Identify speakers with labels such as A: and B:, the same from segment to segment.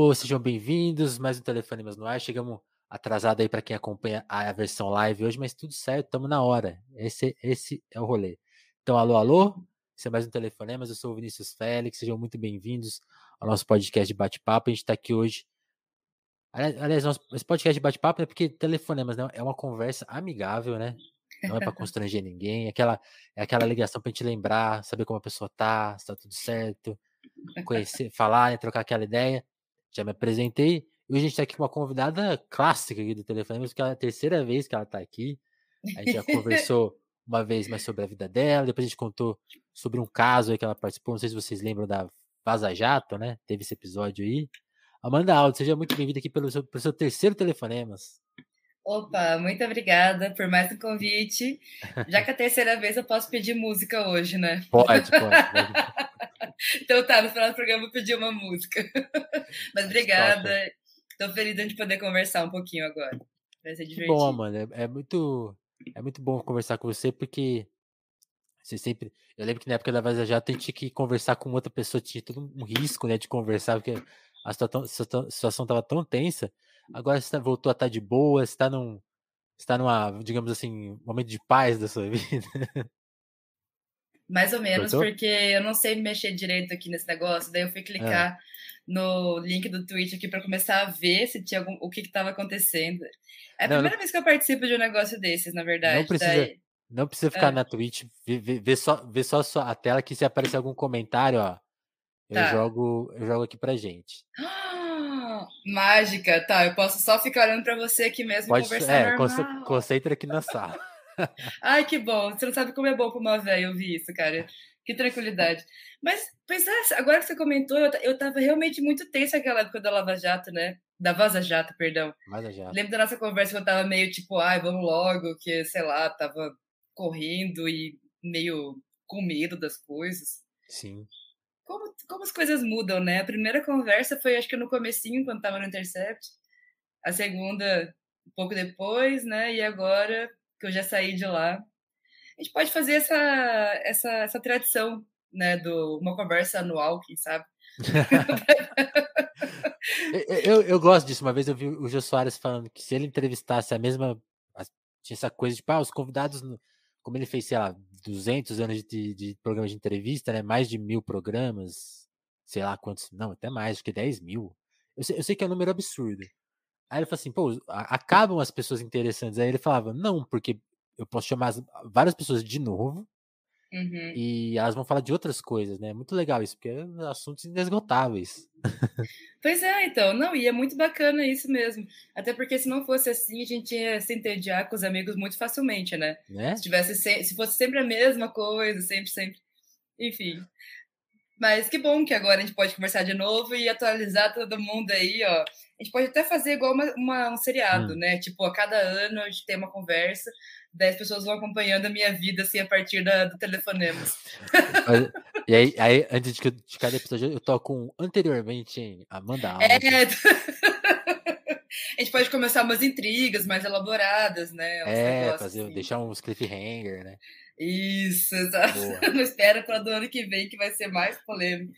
A: Pô, sejam bem-vindos, mais um Telefonemas no ar. Chegamos atrasado aí para quem acompanha a versão live hoje, mas tudo certo, estamos na hora. Esse, esse é o rolê. Então, alô, alô, esse é mais um Telefonemas, eu sou o Vinícius Félix, sejam muito bem-vindos ao nosso podcast de bate-papo. A gente está aqui hoje. Aliás, nosso, esse podcast de bate-papo é porque Telefonemas né, é uma conversa amigável, né? Não é para constranger ninguém, é aquela, é aquela ligação para a gente lembrar, saber como a pessoa tá, se tá tudo certo, conhecer, falar, né, trocar aquela ideia. Já me apresentei. Hoje a gente está aqui com uma convidada clássica aqui do telefone, porque é a terceira vez que ela está aqui. A gente já conversou uma vez mais sobre a vida dela, depois a gente contou sobre um caso aí que ela participou. Não sei se vocês lembram da Vaza Jato, né? Teve esse episódio aí. Amanda Aldo, seja muito bem-vinda aqui pelo seu, pelo seu terceiro telefonemas.
B: Opa, muito obrigada por mais um convite. Já que é a terceira vez eu posso pedir música hoje, né?
A: Pode, pode. pode.
B: então tá, no final do programa eu pedi uma música. Mas obrigada. Estou feliz de poder conversar um pouquinho agora. Vai ser divertido.
A: Bom, mano. É, é, muito, é muito bom conversar com você, porque você sempre. Eu lembro que na época da Vaza Jato a gente tinha que conversar com outra pessoa, tinha todo um risco né, de conversar, porque a situação estava tão tensa Agora você tá, voltou a estar tá de boa, você está num. está numa, digamos assim, momento de paz da sua vida.
B: Mais ou menos, Cortou? porque eu não sei mexer direito aqui nesse negócio, daí eu fui clicar é. no link do Twitch aqui para começar a ver se tinha algum, o que estava acontecendo. É a não, primeira não... vez que eu participo de um negócio desses, na verdade.
A: Não precisa, daí... não precisa ficar é. na Twitch, vê, vê, só, vê só a tela que se aparecer algum comentário, ó. Eu tá. jogo, eu jogo aqui pra gente.
B: Mágica, tá? Eu posso só ficar olhando para você aqui mesmo Pode, e conversar é, normal.
A: concentra aqui na sala.
B: Ai, que bom. Você não sabe como é bom para uma velha ouvir isso, cara. Que tranquilidade. Mas, pensar, agora que você comentou, eu, eu tava realmente muito tensa aquela época da Lava Jato, né? Da Vaza Jato, perdão.
A: Vaza Jato.
B: Lembro da nossa conversa que eu tava meio tipo, ai, vamos logo, que, sei lá, tava correndo e meio com medo das coisas.
A: Sim
B: como, como as coisas mudam, né? A primeira conversa foi, acho que no comecinho, quando estava no Intercept. A segunda, um pouco depois, né? E agora, que eu já saí de lá. A gente pode fazer essa, essa, essa tradição, né? Do uma conversa anual, quem sabe?
A: eu, eu gosto disso. Uma vez eu vi o Jô Soares falando que se ele entrevistasse a mesma. Tinha essa coisa de, tipo, ah, os convidados como ele fez, sei lá, 200 anos de, de programa de entrevista, né? Mais de mil programas, sei lá quantos, não, até mais, acho que 10 mil. Eu sei, eu sei que é um número absurdo. Aí ele falou assim, pô, acabam as pessoas interessantes. Aí ele falava, não, porque eu posso chamar várias pessoas de novo
B: Uhum.
A: E elas vão falar de outras coisas, né? Muito legal isso, porque é assuntos inesgotáveis.
B: Pois é, então. Não, e é muito bacana isso mesmo. Até porque se não fosse assim, a gente ia se entediar com os amigos muito facilmente, né?
A: né?
B: Se, tivesse, se fosse sempre a mesma coisa, sempre, sempre. Enfim. Mas que bom que agora a gente pode conversar de novo e atualizar todo mundo aí, ó. A gente pode até fazer igual uma, uma um seriado, hum. né? Tipo, a cada ano a gente tem uma conversa 10 pessoas vão acompanhando a minha vida assim a partir da, do telefonema.
A: e aí, aí, antes de, de cada episódio, eu toco um anteriormente em Amanda Alves.
B: É. a gente pode começar umas intrigas mais elaboradas, né?
A: Uns é, fazer, assim. deixar uns cliffhanger, né?
B: Isso, exato. Não espera para do ano que vem que vai ser mais polêmico.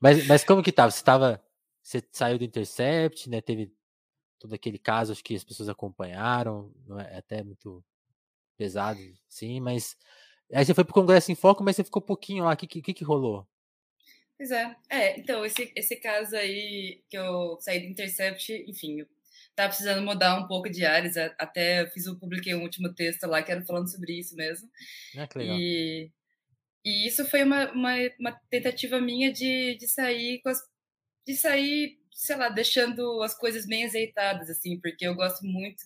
A: Mas, mas como que tava? Você tava. Você saiu do Intercept, né? Teve todo aquele caso, acho que as pessoas acompanharam, é, é até muito pesado, sim, mas aí você foi pro Congresso em Foco, mas você ficou um pouquinho lá, o que, que, que rolou?
B: Pois é, é, então, esse, esse caso aí que eu saí do Intercept, enfim, eu tava precisando mudar um pouco de áreas, até fiz, eu publiquei um último texto lá que era falando sobre isso mesmo.
A: Ah, que legal.
B: E, e isso foi uma, uma, uma tentativa minha de, de sair com as, de sair sei lá, deixando as coisas bem azeitadas, assim, porque eu gosto muito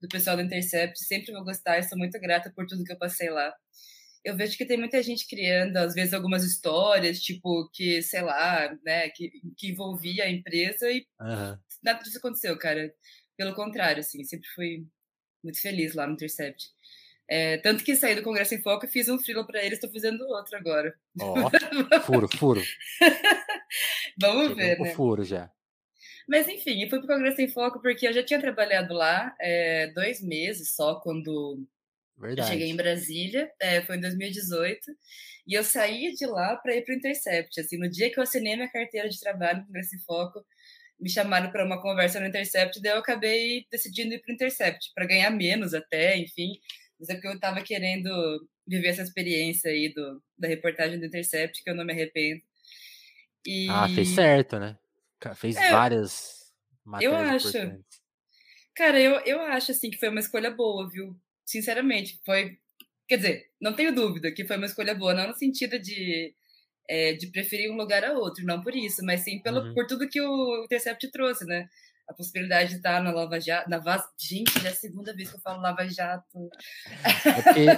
B: do pessoal do Intercept, sempre vou gostar e sou muito grata por tudo que eu passei lá. Eu vejo que tem muita gente criando, às vezes, algumas histórias, tipo, que, sei lá, né, que, que envolvia a empresa e
A: uhum.
B: nada disso aconteceu, cara. Pelo contrário, assim, sempre fui muito feliz lá no Intercept. É, tanto que saí do Congresso em Foco e fiz um freelo para eles, estou fazendo outro agora.
A: Ó, oh, furo, furo.
B: Vamos Chegou ver, né?
A: furo já.
B: Mas enfim, eu fui para o Congresso em Foco porque eu já tinha trabalhado lá é, dois meses só quando
A: Verdade.
B: Eu cheguei em Brasília, é, foi em 2018, e eu saí de lá para ir para o Intercept. Assim, no dia que eu assinei minha carteira de trabalho no Congresso em Foco, me chamaram para uma conversa no Intercept, daí eu acabei decidindo ir para o Intercept, para ganhar menos até, enfim. Mas é porque eu estava querendo viver essa experiência aí do, da reportagem do Intercept, que eu não me arrependo.
A: E... Ah, fez certo, né? Fez é, várias matérias
B: eu acho.
A: importantes.
B: Cara, eu, eu acho assim que foi uma escolha boa, viu? Sinceramente, foi. Quer dizer, não tenho dúvida que foi uma escolha boa, não no sentido de, é, de preferir um lugar a outro, não por isso, mas sim pelo, uhum. por tudo que o Intercept trouxe, né? A possibilidade de estar na Lava Jato, na Vaz... Gente, já é a segunda vez que eu falo Lava Jato.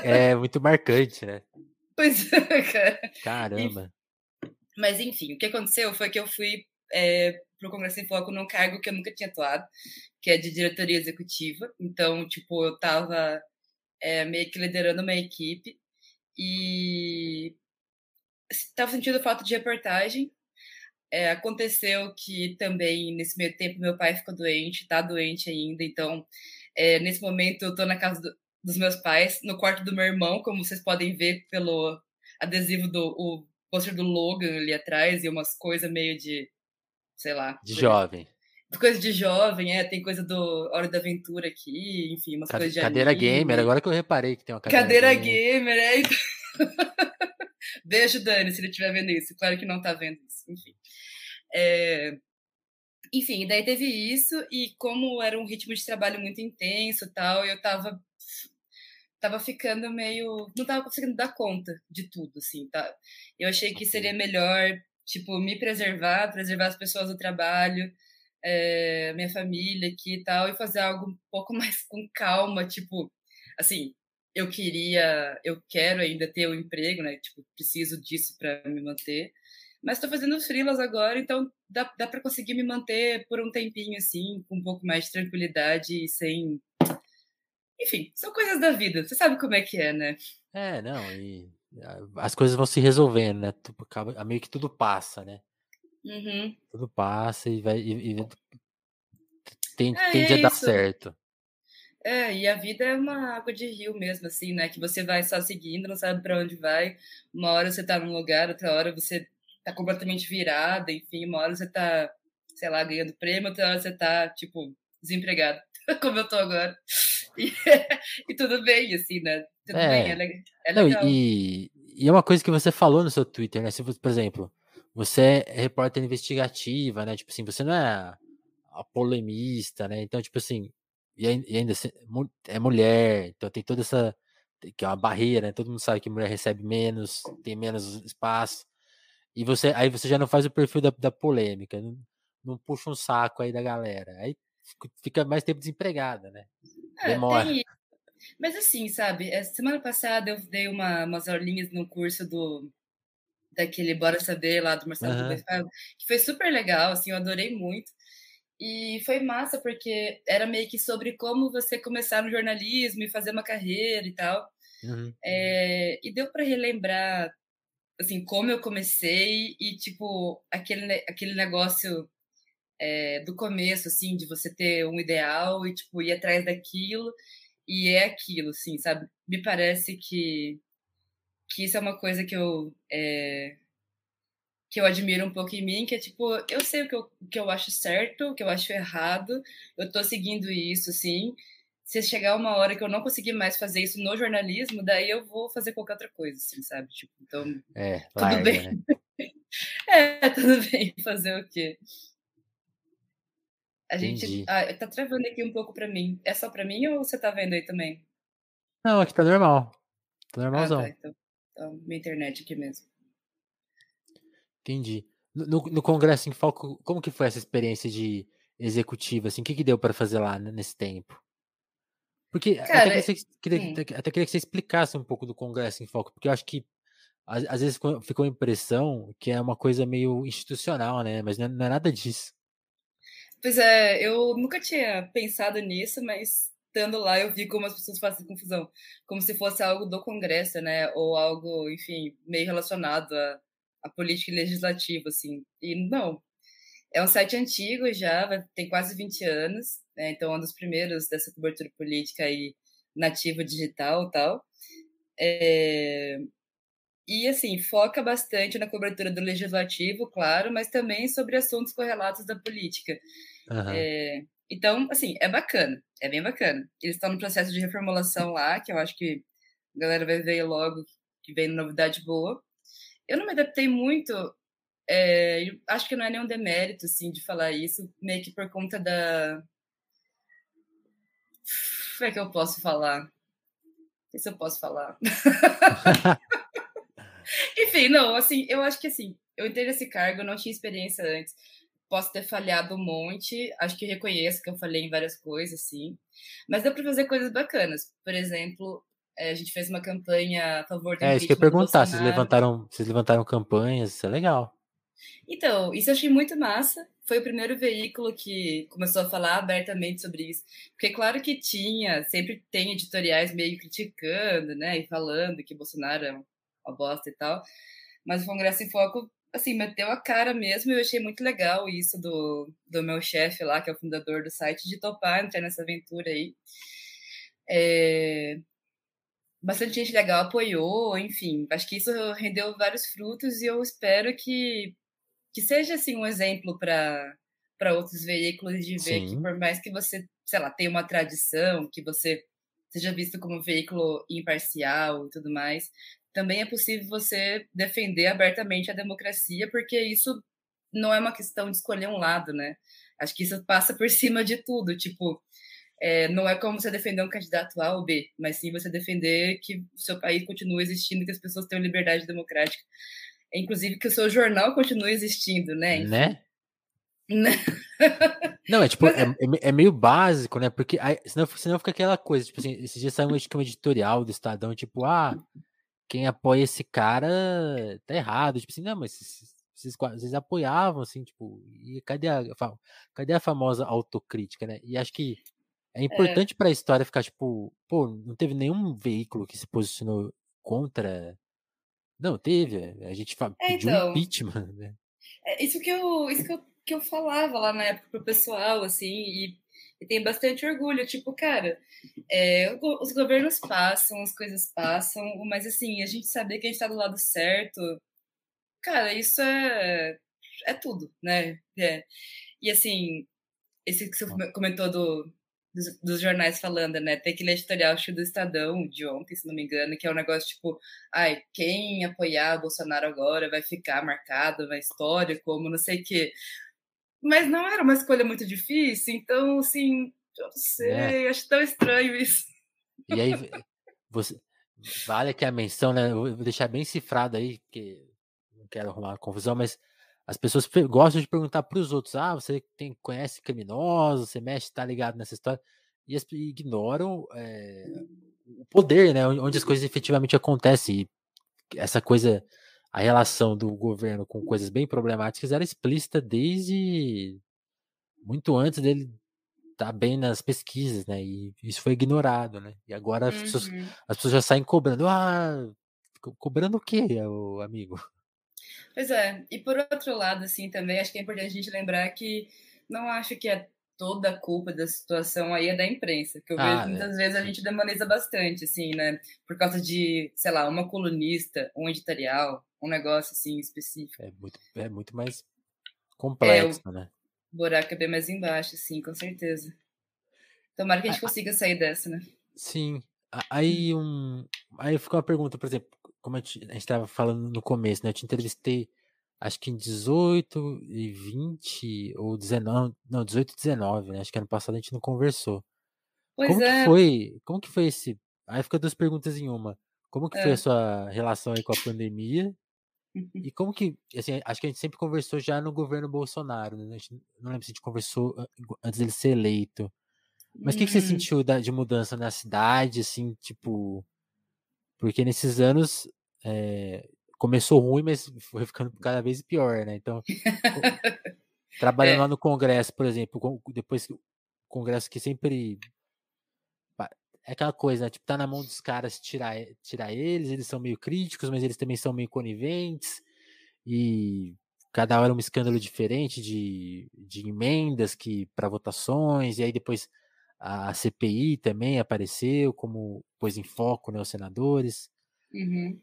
A: É, é muito marcante, né?
B: Pois é, cara.
A: Caramba.
B: Mas enfim, o que aconteceu foi que eu fui é, para o Congresso em Foco num cargo que eu nunca tinha atuado, que é de diretoria executiva. Então, tipo, eu estava é, meio que liderando uma equipe e estava sentindo falta de reportagem. É, aconteceu que também, nesse meio tempo, meu pai ficou doente, está doente ainda. Então, é, nesse momento, eu estou na casa do, dos meus pais, no quarto do meu irmão, como vocês podem ver pelo adesivo do o pôster do Logan ali atrás e umas coisas meio de sei lá.
A: De jovem.
B: Coisa de jovem, é, tem coisa do Hora da Aventura aqui, enfim, umas coisas de
A: Cadeira anime. gamer, agora que eu reparei que tem uma
B: cadeira, cadeira gamer. gamer é. Beijo, Dani, se ele estiver vendo isso. Claro que não tá vendo isso, enfim. É... Enfim, daí teve isso, e como era um ritmo de trabalho muito intenso tal, eu tava tava ficando meio. não tava conseguindo dar conta de tudo, assim, tá? Eu achei que seria melhor tipo, me preservar, preservar as pessoas do trabalho, é, minha família aqui e tal, e fazer algo um pouco mais com calma, tipo, assim, eu queria, eu quero ainda ter um emprego, né? Tipo, preciso disso para me manter. Mas estou fazendo freelas agora, então dá, dá para conseguir me manter por um tempinho assim, com um pouco mais de tranquilidade e sem. Enfim, são coisas da vida. Você sabe como é que é, né?
A: É, não, e as coisas vão se resolvendo, né? Meio que tudo passa, né?
B: Uhum.
A: Tudo passa e vai. E, e tende, é, tende é a dar certo.
B: É, e a vida é uma água de rio mesmo, assim, né? Que você vai só seguindo, não sabe para onde vai. Uma hora você tá num lugar, outra hora você tá completamente virada, enfim, uma hora você tá, sei lá, ganhando prêmio, outra hora você tá, tipo, desempregado, como eu tô agora. E, e tudo bem, assim, né? Tudo é. bem, é, legal. É
A: Não, e, e é uma coisa que você falou no seu Twitter, né? Se, por exemplo, você é repórter investigativa, né? Tipo assim, você não é a polemista, né? Então, tipo assim, e ainda é mulher, então tem toda essa que é uma barreira, né? Todo mundo sabe que mulher recebe menos, tem menos espaço. E você aí você já não faz o perfil da, da polêmica, não, não puxa um saco aí da galera. Aí fica mais tempo desempregada, né?
B: É, Demora. Tem, mas assim, sabe, semana passada eu dei uma, umas aulinhas no curso do daquele Bora Saber lá do Marcelo uhum. que foi super legal, assim, eu adorei muito. E foi massa porque era meio que sobre como você começar no jornalismo e fazer uma carreira e tal. Uhum. É, e deu para relembrar assim como eu comecei e tipo aquele aquele negócio é, do começo assim de você ter um ideal e tipo ir atrás daquilo e é aquilo, assim, sabe? Me parece que, que isso é uma coisa que eu, é, que eu admiro um pouco em mim, que é tipo, eu sei o que eu, o que eu acho certo, o que eu acho errado, eu tô seguindo isso, assim. Se chegar uma hora que eu não conseguir mais fazer isso no jornalismo, daí eu vou fazer qualquer outra coisa, assim, sabe? Tipo, então,
A: é,
B: tudo larga, bem. Né? é, tudo bem, fazer o quê? A gente. Ah, tá travando aqui um pouco para mim. É só para mim ou você tá vendo aí também?
A: Não, aqui tá normal. Tá normalzão. Ah, tá.
B: Então, então, minha internet aqui mesmo.
A: Entendi. No, no Congresso em Foco, como que foi essa experiência de executiva? Assim, o que, que deu para fazer lá nesse tempo? Porque Cara, até, que você, queria, hum. até queria que você explicasse um pouco do Congresso em Foco, porque eu acho que às, às vezes ficou a impressão que é uma coisa meio institucional, né? Mas não é, não é nada disso.
B: Pois é, eu nunca tinha pensado nisso, mas estando lá eu vi como as pessoas fazem confusão, como se fosse algo do Congresso, né, ou algo, enfim, meio relacionado à, à política legislativa, assim. E não, é um site antigo já, tem quase 20 anos, né, então é um dos primeiros dessa cobertura política aí nativo digital tal. É, e, assim, foca bastante na cobertura do legislativo, claro, mas também sobre assuntos correlatos da política. Uhum. É, então, assim, é bacana, é bem bacana. Eles estão no processo de reformulação lá, que eu acho que a galera vai ver logo que vem novidade boa. Eu não me adaptei muito, é, acho que não é nenhum demérito, assim, de falar isso, meio que por conta da... Como é que eu posso falar? Não sei se eu posso falar. Enfim, não, assim, eu acho que assim, eu entrei nesse cargo, eu não tinha experiência antes. Posso ter falhado um monte, acho que reconheço que eu falhei em várias coisas, sim. Mas deu para fazer coisas bacanas. Por exemplo, eh, a gente fez uma campanha a favor do
A: É, isso que eu ia perguntar, vocês levantaram, vocês levantaram campanhas, isso é legal.
B: Então, isso eu achei muito massa. Foi o primeiro veículo que começou a falar abertamente sobre isso. Porque, claro que tinha, sempre tem editoriais meio criticando, né? E falando que Bolsonaro é uma bosta e tal. Mas o Congresso em Foco, assim, meteu a cara mesmo e eu achei muito legal isso do, do meu chefe lá, que é o fundador do site, de topar entrar nessa aventura aí. É... Bastante gente legal apoiou, enfim, acho que isso rendeu vários frutos e eu espero que, que seja, assim, um exemplo para para outros veículos de ver Sim. que por mais que você, sei lá, tenha uma tradição, que você seja visto como um veículo imparcial e tudo mais, também é possível você defender abertamente a democracia, porque isso não é uma questão de escolher um lado, né? Acho que isso passa por cima de tudo. Tipo, é, não é como você defender um candidato A ou B, mas sim você defender que o seu país continue existindo, que as pessoas tenham liberdade democrática. É, inclusive que o seu jornal continue existindo, né?
A: Enfim. Né? né? Não, é tipo, é, é, é, meio básico, né? Porque aí, senão, senão fica aquela coisa, tipo assim, esses dias saiu um editorial do Estadão, tipo, ah, quem apoia esse cara tá errado. Tipo assim, não, mas vocês, vocês apoiavam, assim, tipo, e cadê a, cadê a famosa autocrítica, né? E acho que é, é. importante é. para a história ficar, tipo, pô, não teve nenhum veículo que se posicionou contra. Não, teve. A gente é, pediu então, impeachment, né?
B: É isso que eu, isso que eu, que eu falava lá na época pro pessoal, assim, e e tem bastante orgulho. Tipo, cara, é, os governos passam, as coisas passam, mas assim, a gente saber que a gente tá do lado certo, cara, isso é, é tudo, né? É. E assim, esse que você comentou do, dos, dos, jornais falando, né? Tem aquele editorial do Estadão de ontem, se não me engano, que é um negócio tipo, ai, quem apoiar Bolsonaro agora vai ficar marcado na história como não sei o quê. Mas não era uma escolha muito difícil, então, assim, eu não sei, é. acho tão estranho isso.
A: E aí, você, vale aqui a menção, né? Eu vou deixar bem cifrado aí, porque não quero arrumar confusão, mas as pessoas gostam de perguntar para os outros: ah, você tem, conhece criminosos, você mexe, tá ligado nessa história, e as, ignoram é, o poder, né? Onde as coisas efetivamente acontecem. E essa coisa a relação do governo com coisas bem problemáticas era explícita desde muito antes dele estar tá bem nas pesquisas, né? E isso foi ignorado, né? E agora as, pessoas, uhum. as pessoas já saem cobrando. Ah, cobrando o quê, o amigo?
B: Pois é. E por outro lado, assim, também acho que é importante a gente lembrar que não acho que é toda a culpa da situação aí é da imprensa, que eu ah, vejo muitas vezes a gente demoniza bastante, assim, né? Por causa de, sei lá, uma colunista, um editorial, um negócio assim específico.
A: É muito, é muito mais complexo, é, né?
B: O buraco é bem mais embaixo, sim, com certeza. Tomara que a gente consiga sair dessa, né?
A: Sim. Aí um. Aí fica uma pergunta, por exemplo, como a gente estava falando no começo, né? Eu te entrevistei acho que em 18 e 20 ou 19, não, 18 e 19, né? Acho que ano passado a gente não conversou. Pois como é. que foi? Como que foi esse? Aí fica duas perguntas em uma. Como que é. foi a sua relação aí com a pandemia? E como que, assim, acho que a gente sempre conversou já no governo Bolsonaro, né? não lembro se a gente conversou antes dele ser eleito. Mas o que, que você uhum. sentiu de mudança na cidade, assim, tipo... Porque nesses anos é, começou ruim, mas foi ficando cada vez pior, né? Então, trabalhando é. lá no Congresso, por exemplo, depois o Congresso que sempre é aquela coisa, né? tipo, tá na mão dos caras tirar, tirar eles, eles são meio críticos, mas eles também são meio coniventes, e cada hora um escândalo diferente de, de emendas que para votações, e aí depois a CPI também apareceu, como pôs em foco né, os senadores.
B: Uhum.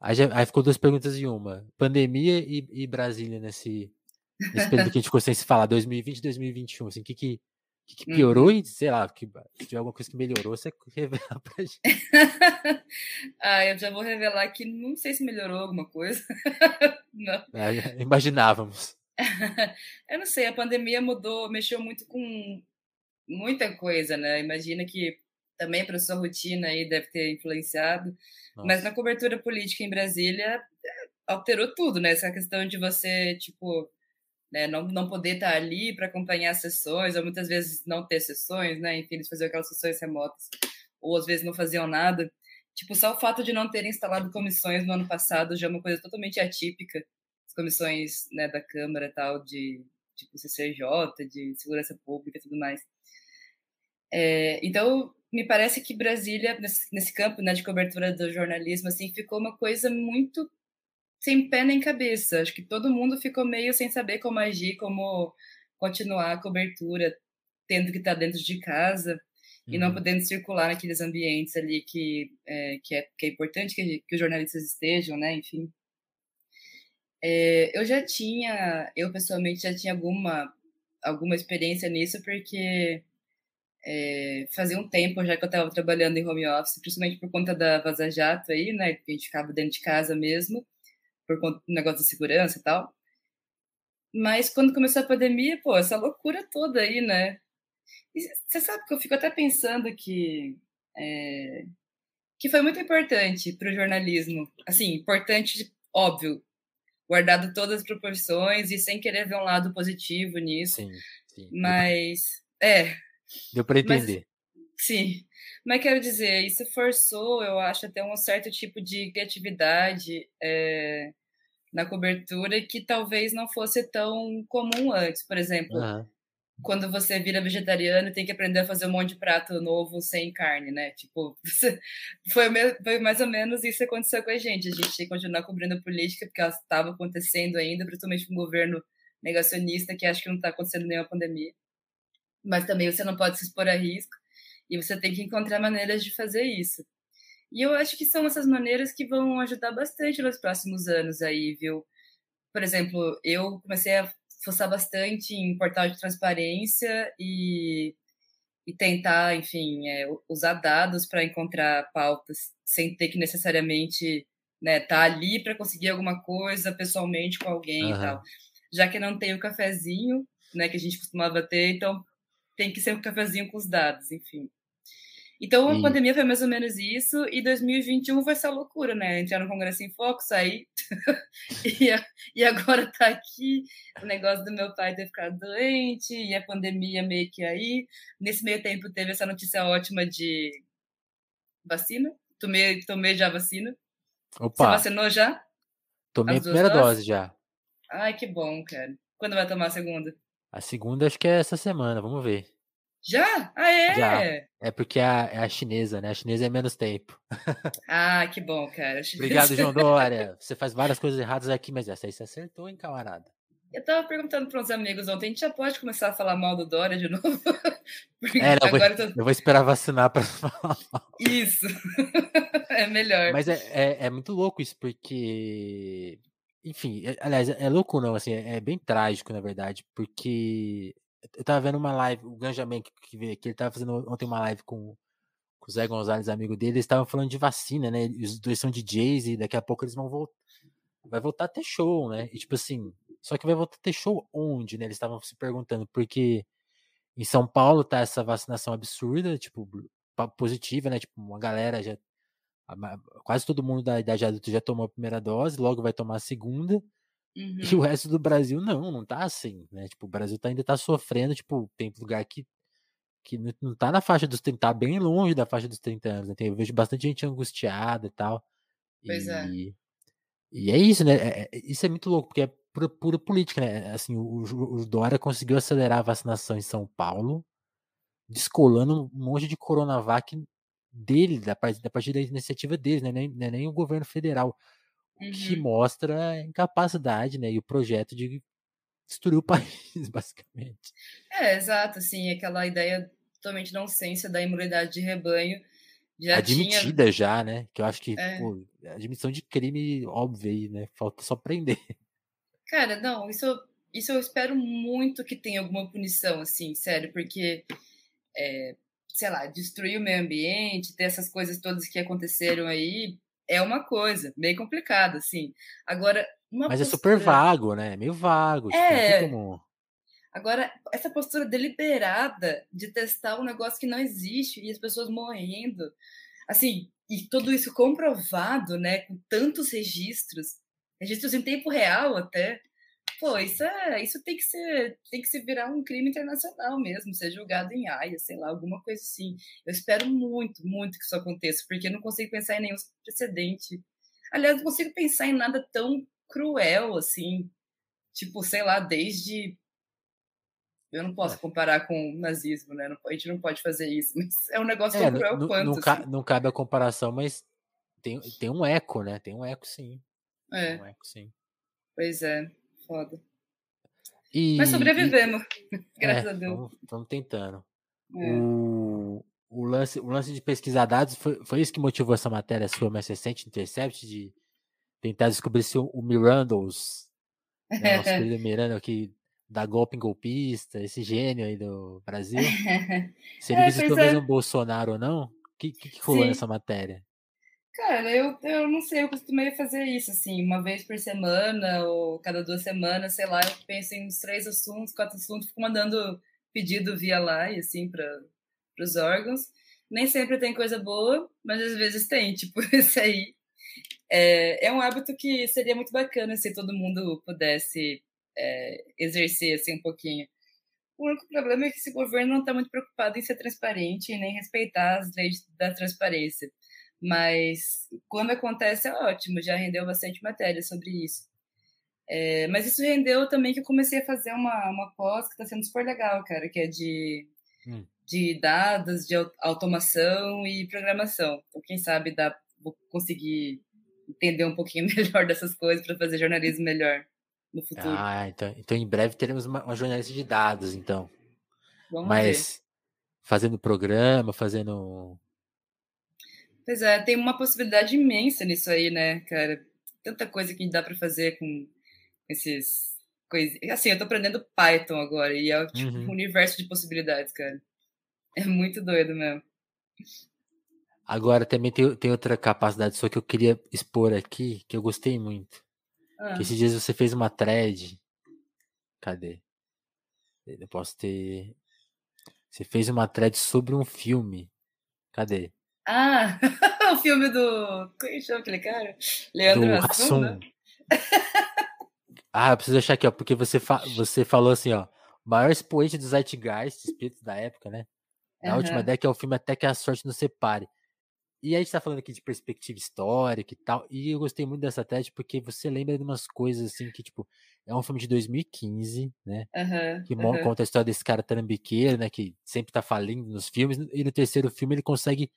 A: Aí, já, aí ficou duas perguntas em uma. Pandemia e, e Brasília nesse, nesse período que a gente ficou sem se falar, 2020 e 2021. Assim, o que, que, que, que piorou
B: Uhum.
A: e, sei lá, que, se tiver alguma coisa que melhorou, você revela pra gente.
B: ah, eu já vou revelar que não sei se melhorou alguma coisa. não.
A: É, imaginávamos.
B: eu não sei, a pandemia mudou, mexeu muito com muita coisa, né? Imagina que também para sua rotina aí deve ter influenciado.
A: Nossa.
B: Mas na cobertura política em Brasília alterou tudo, né? Essa questão de você, tipo, né, não, não poder estar ali para acompanhar as sessões, ou muitas vezes não ter sessões, né? Enfim, eles faziam aquelas sessões remotas, ou às vezes não faziam nada. Tipo, só o fato de não terem instalado comissões no ano passado já é uma coisa totalmente atípica. As comissões né, da Câmara e tal, de tipo CCJ, de segurança pública e tudo mais. É, então, me parece que Brasília, nesse, nesse campo né, de cobertura do jornalismo, assim, ficou uma coisa muito sem pé nem cabeça. Acho que todo mundo ficou meio sem saber como agir, como continuar a cobertura, tendo que estar dentro de casa uhum. e não podendo circular naqueles ambientes ali que é, que, é, que é importante que, que os jornalistas estejam, né? Enfim. É, eu já tinha, eu pessoalmente já tinha alguma alguma experiência nisso, porque é, fazia um tempo já que eu estava trabalhando em home office, principalmente por conta da Vaza Jato aí, né? Que a gente ficava dentro de casa mesmo por conta do negócio da segurança e tal. Mas quando começou a pandemia, pô, essa loucura toda aí, né? E você sabe que eu fico até pensando que é, que foi muito importante para o jornalismo, assim, importante, óbvio, guardado todas as proporções e sem querer ver um lado positivo nisso.
A: Sim, sim.
B: Mas é.
A: Deu para entender.
B: Sim. Mas quero dizer, isso forçou, eu acho, até um certo tipo de criatividade é, na cobertura que talvez não fosse tão comum antes. Por exemplo,
A: Uhum.
B: quando você vira vegetariano, tem que aprender a fazer um monte de prato novo sem carne, né? Tipo, foi, foi mais ou menos isso que aconteceu com a gente. A gente continuar cobrindo política, porque ela estava acontecendo ainda, principalmente com um governo negacionista, que acho que não está acontecendo nenhuma pandemia. Mas também você não pode se expor a risco. E você tem que encontrar maneiras de fazer isso. E eu acho que são essas maneiras que vão ajudar bastante nos próximos anos aí, viu? Por exemplo, eu comecei a fuçar bastante em portal de transparência e, e tentar, enfim, é, usar dados para encontrar pautas sem ter que necessariamente né, tá ali para conseguir alguma coisa pessoalmente com alguém
A: Uhum.
B: e tal. Já que não tem o cafezinho, né, que a gente costumava ter, então tem que ser um cafezinho com os dados, enfim. Então, a pandemia foi mais ou menos isso, e 2021 foi essa loucura, né? Entrar no Congresso em Foco, sair, e, a- e agora tá aqui o negócio do meu pai ter ficado doente, e a pandemia meio que aí. Nesse meio tempo teve essa notícia ótima de vacina. Tomei, tomei já a vacina. Você
A: Opa,
B: vacinou já?
A: tomei a primeira
B: doses?
A: dose já.
B: Ai, que bom, cara. Quando vai tomar a segunda?
A: A segunda acho que é essa semana, vamos ver.
B: Já? Ah, é?
A: Já. É porque é a, é a chinesa, né? A chinesa é menos tempo.
B: Ah, que bom, cara.
A: Obrigado, João Dória. Você faz várias coisas erradas aqui, mas essa aí você acertou, hein, camarada?
B: Eu tava perguntando para uns amigos ontem, a gente já pode começar a falar mal do Dória de novo?
A: É, não, eu, vou,
B: agora eu tô...
A: eu vou esperar vacinar pra falar.
B: Isso. é melhor.
A: Mas é, é, é muito louco isso, porque. Enfim, é- aliás, é louco não, assim, é, é bem trágico, na verdade, porque eu tava vendo uma live, o Ganjamin que, que ele tava fazendo ontem uma live com, com o Zé Gonzalez, amigo dele, eles estavam falando de vacina, né? Os dois são DJs e daqui a pouco eles vão voltar. Vai voltar a ter show, né? E tipo assim, só que vai voltar a ter show onde, né? Eles estavam se perguntando, porque em São Paulo tá essa vacinação absurda, tipo, positiva, né? Tipo, uma galera já. Quase todo mundo da idade adulta já tomou a primeira dose, logo vai tomar a segunda.
B: Uhum.
A: E o resto do Brasil não, não tá assim, né? Tipo, o Brasil tá, ainda tá sofrendo, tipo, tem lugar que, que não, tá na faixa dos 30, tá bem longe da faixa dos 30 anos, né? Tem, eu vejo bastante gente angustiada e tal.
B: Pois é.
A: E, e é isso, né? É- é- isso é muito louco, porque é pura, pura política, né? Assim, o, o Dória conseguiu acelerar a vacinação em São Paulo, descolando um monte de Coronavac dele, da parte, da partir da iniciativa deles, né? Nem, não é nem o governo federal o que
B: Uhum.
A: mostra a incapacidade, né, e o projeto de destruir o país, basicamente.
B: É, exato, assim, aquela ideia totalmente nonsense da imunidade de rebanho.
A: Já Admitida tinha... já, né? Que eu acho que, é. pô, admissão de crime óbvio aí, né? Falta só prender.
B: Cara, não, isso, isso eu espero muito que tenha alguma punição, assim, sério, porque, é, sei lá, destruir o meio ambiente, ter essas coisas todas que aconteceram aí, é uma coisa, meio complicada, assim. Agora,
A: Mas postura... é super vago, né? É meio vago. Tipo, é. Tipo, como...
B: Agora, essa postura deliberada de testar um negócio que não existe e as pessoas morrendo, assim, e tudo isso comprovado, né, com tantos registros, registros em tempo real até. Pô, isso é, isso tem que ser, tem que se virar um crime internacional mesmo, ser julgado em Haia, sei lá, alguma coisa assim. Eu espero muito, muito que isso aconteça, porque eu não consigo pensar em nenhum precedente. Aliás, não consigo pensar em nada tão cruel assim. Tipo, sei lá, desde eu não posso é. comparar com o nazismo, né? A gente não pode fazer isso, mas é um negócio é, tão cruel quanto.
A: Não,
B: assim.
A: não, cabe a comparação, mas tem, tem um eco, né? Tem um eco, sim.
B: É.
A: um eco, sim.
B: Pois é, foda. E, mas sobrevivemos, e, graças
A: é,
B: a Deus.
A: Estamos tentando. É. O, o, lance, o lance de pesquisar dados foi, foi isso que motivou essa matéria sua mais recente, Intercept, de tentar descobrir se o, o Mirandos, né, nosso querido Miranda, que da golpe em golpista, esse gênio aí do Brasil. Se ele é, visitou é. mesmo o Bolsonaro ou não? O que, que, que rolou nessa matéria?
B: Cara, eu, eu não sei, eu costumei fazer isso, assim, uma vez por semana ou cada duas semanas, sei lá, eu penso em uns três assuntos, quatro assuntos, fico mandando pedido via lá e assim para os órgãos. Nem sempre tem coisa boa, mas às vezes tem, tipo esse aí. É, é um hábito que seria muito bacana se todo mundo pudesse é, exercer assim, um pouquinho. O único problema é que esse governo não está muito preocupado em ser transparente e nem respeitar as leis da transparência. Mas quando acontece é ótimo, já rendeu bastante matéria sobre isso. É, mas isso rendeu também que eu comecei a fazer uma, uma pós que está sendo super legal, cara, que é de, hum. de dados, de automação e programação. Então, quem sabe dá, vou conseguir entender um pouquinho melhor dessas coisas para fazer jornalismo melhor no futuro.
A: Ah, então, então em breve teremos uma, uma jornalista de dados, então.
B: Vamos
A: Mas ver. fazendo programa, fazendo.
B: Pois é, tem uma possibilidade imensa nisso aí, né, cara? Tanta coisa que dá para fazer com esses coisas. Assim, eu tô aprendendo Python agora e é tipo, uhum. um universo de possibilidades, cara. É muito doido mesmo.
A: Agora também tem, tem outra capacidade só que eu queria expor aqui, que eu gostei muito. Ah. Que esses dias você fez uma thread. Cadê? Eu posso ter. Você fez uma thread sobre um filme. Cadê?
B: Ah, o filme do. Como é chama aquele cara? Leandro Hassum. Né?
A: ah, eu preciso achar aqui, ó, porque você, fa... você falou assim, ó. Maior expoente do Zeitgeist, espírito da época, né? Na uhum. última década é o filme Até que a Sorte nos Separe. E a gente tá falando aqui de perspectiva histórica e tal, e eu gostei muito dessa tese porque você lembra de umas coisas assim que, tipo, é um filme de 2015, né?
B: Uhum,
A: que uhum. conta a história desse cara trambiqueiro, né? Que sempre tá falindo nos filmes, e no terceiro filme ele consegue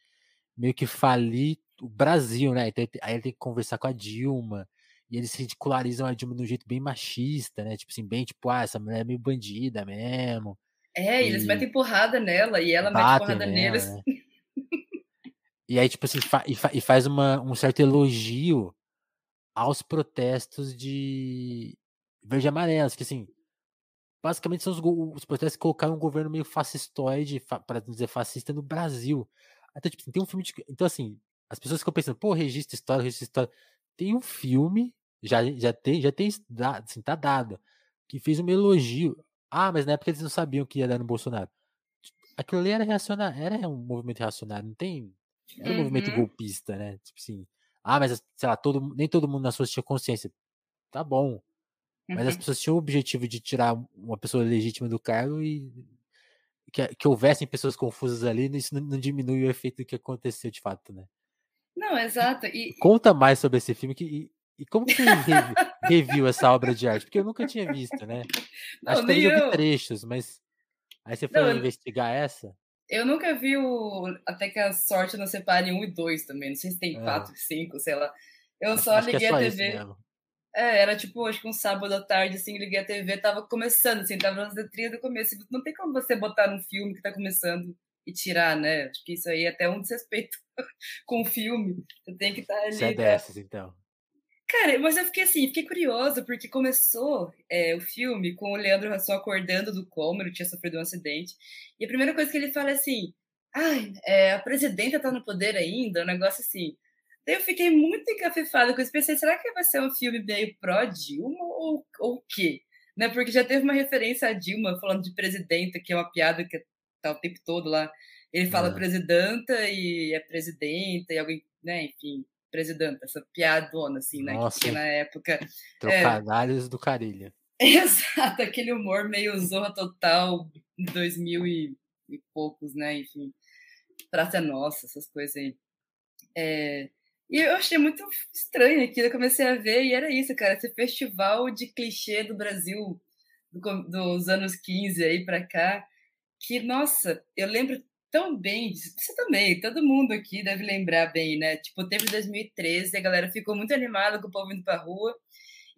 A: meio que falir o Brasil, né? Então, aí ele tem que conversar com a Dilma, e eles ridicularizam a Dilma de um jeito bem machista, né? Tipo assim, bem tipo, ah, essa mulher é meio bandida mesmo.
B: É, e eles metem porrada nela, e ela mete porrada nela, neles. Né?
A: E aí, tipo assim, fa e, fa e, faz uma, um certo elogio aos protestos de verde e amarelos, que assim, basicamente são os, os protestos que colocaram um governo meio fascistoide, fa para dizer fascista, no Brasil. Então, tipo, assim, tem um filme de. Então, assim, as pessoas ficam pensando, pô, registro história, registro história. Tem um filme, já, já tem, já tem, assim, tá dado, que fez um elogio. Ah, mas na época eles não sabiam que ia dar no Bolsonaro. Aquilo ali era reacionário, era um movimento reacionário, não tem era um uhum. movimento golpista, né? Tipo assim, ah, mas sei lá, todo, nem todo mundo nas suas tinha consciência. Tá bom. Mas as uhum. pessoas tinham o objetivo de tirar uma pessoa legítima do cargo e que, que houvessem pessoas confusas ali, isso não, não diminui o efeito do que aconteceu de fato, né?
B: Não, exato. E...
A: Conta mais sobre esse filme que, e, e como que você reviu essa obra de arte? Porque eu nunca tinha visto, né? Não, Acho que eu vi trechos, mas aí você foi não, investigar essa?
B: Eu nunca vi o Até que a Sorte não separe um e dois também. Não sei se tem é. quatro, cinco, sei lá. Eu só acho liguei é só a TV. É, era tipo, acho que um sábado à tarde, assim, liguei a TV, tava começando, assim, tava nas letrinhas do começo. Não tem como você botar num filme que tá começando e tirar, né? Acho que isso aí é até um desrespeito com o filme. Você tem que estar tá ali. Você
A: é dessas, então.
B: Cara, mas eu fiquei assim, fiquei curiosa, porque começou é, o filme com o Leandro Hassum acordando do coma, ele tinha sofrido um acidente, e a primeira coisa que ele fala é assim, ai, é, a presidenta tá no poder ainda, um negócio assim. Daí eu fiquei muito encafifada com isso, pensei, será que vai ser um filme meio pró-Dilma ou, ou o quê? Né, porque já teve uma referência a Dilma falando de presidenta, que é uma piada que tá o tempo todo lá. Ele fala é. presidenta e é presidenta e alguém, né, enfim, presidenta, essa piadona, assim, né?
A: Nossa,
B: que na época.
A: Trocadilhos é... do Carilha.
B: Exato, aquele humor meio zorra total, 2000 e, e poucos, né? Enfim, Praça Nossa, essas coisas aí. É... E eu achei muito estranho aquilo, eu comecei a ver, e era isso, cara, esse festival de clichê do Brasil do, dos anos 15 aí pra cá, que, nossa, eu lembro tão bem, você também, todo mundo aqui deve lembrar bem, né? Tipo, teve 2013, a galera ficou muito animada com o povo indo pra rua,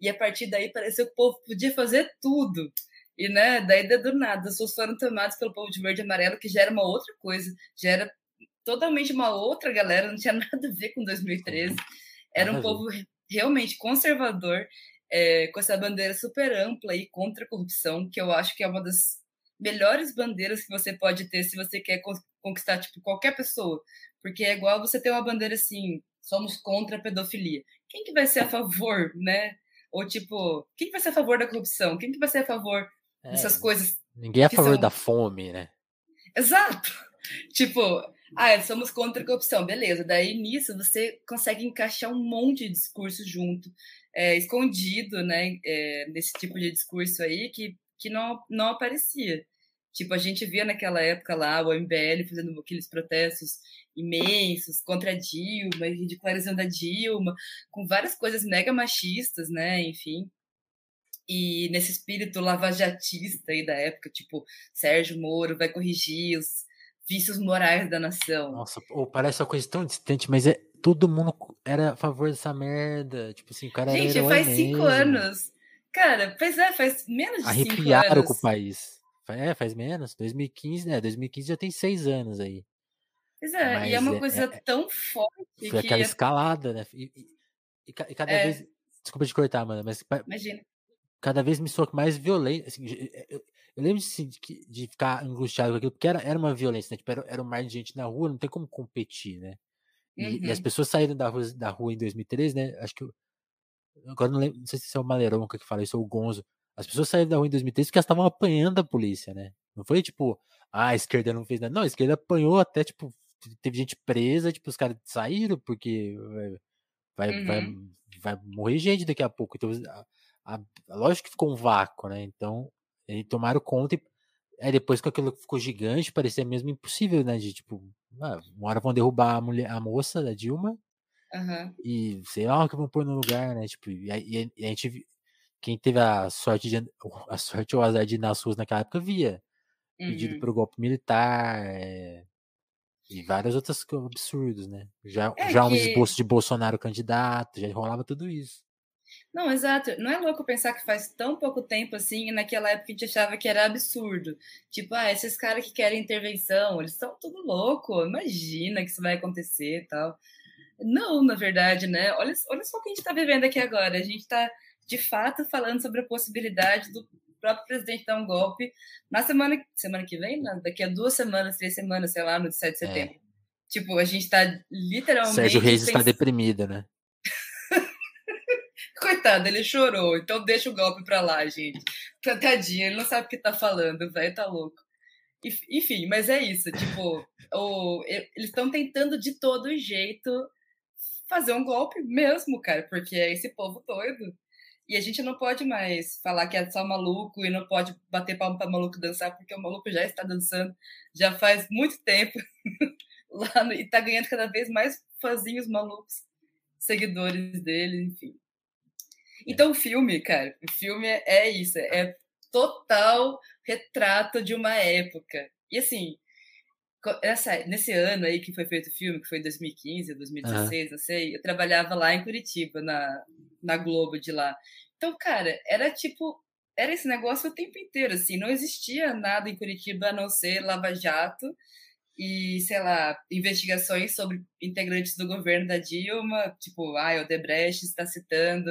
B: e a partir daí pareceu que o povo podia fazer tudo. E, né, daí do nada, os seus foram tomados pelo povo de verde e amarelo, que já era uma outra coisa, já era totalmente uma outra galera, não tinha nada a ver com 2013. Era um povo realmente conservador, é, com essa bandeira super ampla e contra a corrupção, que eu acho que é uma das melhores bandeiras que você pode ter se você quer conquistar tipo qualquer pessoa, porque é igual você ter uma bandeira assim, somos contra a pedofilia. Quem que vai ser a favor, né? Ou tipo, quem que vai ser a favor da corrupção? Quem que vai ser a favor é, dessas coisas?
A: Ninguém é a favor são... da fome, né?
B: Exato. Tipo, ah, somos contra a corrupção, beleza. Daí nisso você consegue encaixar um monte de discurso junto, é, escondido, né? É, nesse tipo de discurso aí que, que não, não aparecia. Tipo, a gente via naquela época lá o MBL fazendo aqueles protestos imensos contra a Dilma, ridicularizando a Dilma, com várias coisas mega machistas, né? Enfim. E nesse espírito lavajatista aí da época, tipo, Sérgio Moro vai corrigir os vícios morais da nação.
A: Nossa, pô, parece uma coisa tão distante, mas é todo mundo era a favor dessa merda. Tipo assim, o cara
B: Gente, faz mesmo. cinco anos. Cara, pois é, faz menos de Arrepiaram cinco anos. Arrepiaram
A: com o país. É, faz menos. 2015, né? 2015 já tem seis anos aí.
B: Pois é, Mas e é uma coisa é, tão forte.
A: Foi que aquela escalada, né? E, e, e cada é. vez. Desculpa te cortar, mano, mas.
B: Imagina.
A: Cada vez me soa mais violento. Assim, eu, eu, lembro assim, de, de, ficar angustiado com aquilo, porque era, era uma violência, né? Tipo, era, era um mar de gente na rua, não tem como competir, né? E, uhum. e, as uhum. pessoas saíram da rua, da rua em 2013, né? Acho que. Eu, agora não lembro, não sei se é o Maleronca que fala isso ou o Gonzo. As pessoas saíram da rua em 2013 porque elas estavam apanhando a polícia, né? Não foi tipo, ah, a esquerda não fez nada. Não, a esquerda apanhou até, tipo, teve gente presa, tipo, os caras saíram porque vai, uhum. vai, vai morrer gente daqui a pouco. Então, a, a, lógico que ficou um vácuo, né? Então, eles tomaram conta e aí depois que aquilo ficou gigante, parecia mesmo impossível, né? De tipo, ah, uma hora vão derrubar a mulher, a moça da Dilma.
B: Uhum.
A: E sei lá o que vão pôr no lugar, né? Tipo, e a, e a gente quem teve a sorte de a sorte ou azar de ir nas ruas naquela época via uhum. pedido para o golpe militar é, e vários outros absurdos, né? Já, é já que... um esboço de Bolsonaro candidato, já rolava tudo isso.
B: Não, exato. Não é louco pensar que faz tão pouco tempo assim, e naquela época a gente achava que era absurdo. Tipo, ah, esses caras que querem intervenção, eles estão tudo louco. Imagina que isso vai acontecer e tal. Não, na verdade, né? Olha, olha só o que a gente está vivendo aqui agora. A gente está de fato falando sobre a possibilidade do próprio presidente dar um golpe na semana, semana que vem, não, daqui a duas semanas, três semanas, sei lá, no 7 de é. setembro. É. Tipo, a gente tá literalmente.
A: Sérgio Reis está deprimido, né?
B: Coitado, ele chorou, então deixa o golpe pra lá, gente. Tadinho, ele não sabe o que tá falando, velho tá louco. Enfim, mas é isso, tipo, o, eles estão tentando de todo jeito fazer um golpe mesmo, cara, porque é esse povo doido. E a gente não pode mais falar que é só maluco e não pode bater palma para maluco dançar, porque o maluco já está dançando já faz muito tempo lá no, e está ganhando cada vez mais fãzinhos malucos, seguidores dele, enfim. Então filme, cara, o filme é, é isso, é total retrato de uma época. E assim, essa, nesse ano aí que foi feito o filme, que foi 2015, 2016, uhum. não sei, eu trabalhava lá em Curitiba, na, na Globo de lá. Então, cara, era tipo, era esse negócio o tempo inteiro, assim, não existia nada em Curitiba a não ser Lava Jato e, sei lá, investigações sobre integrantes do governo da Dilma, tipo, ah, o Debrecht está citando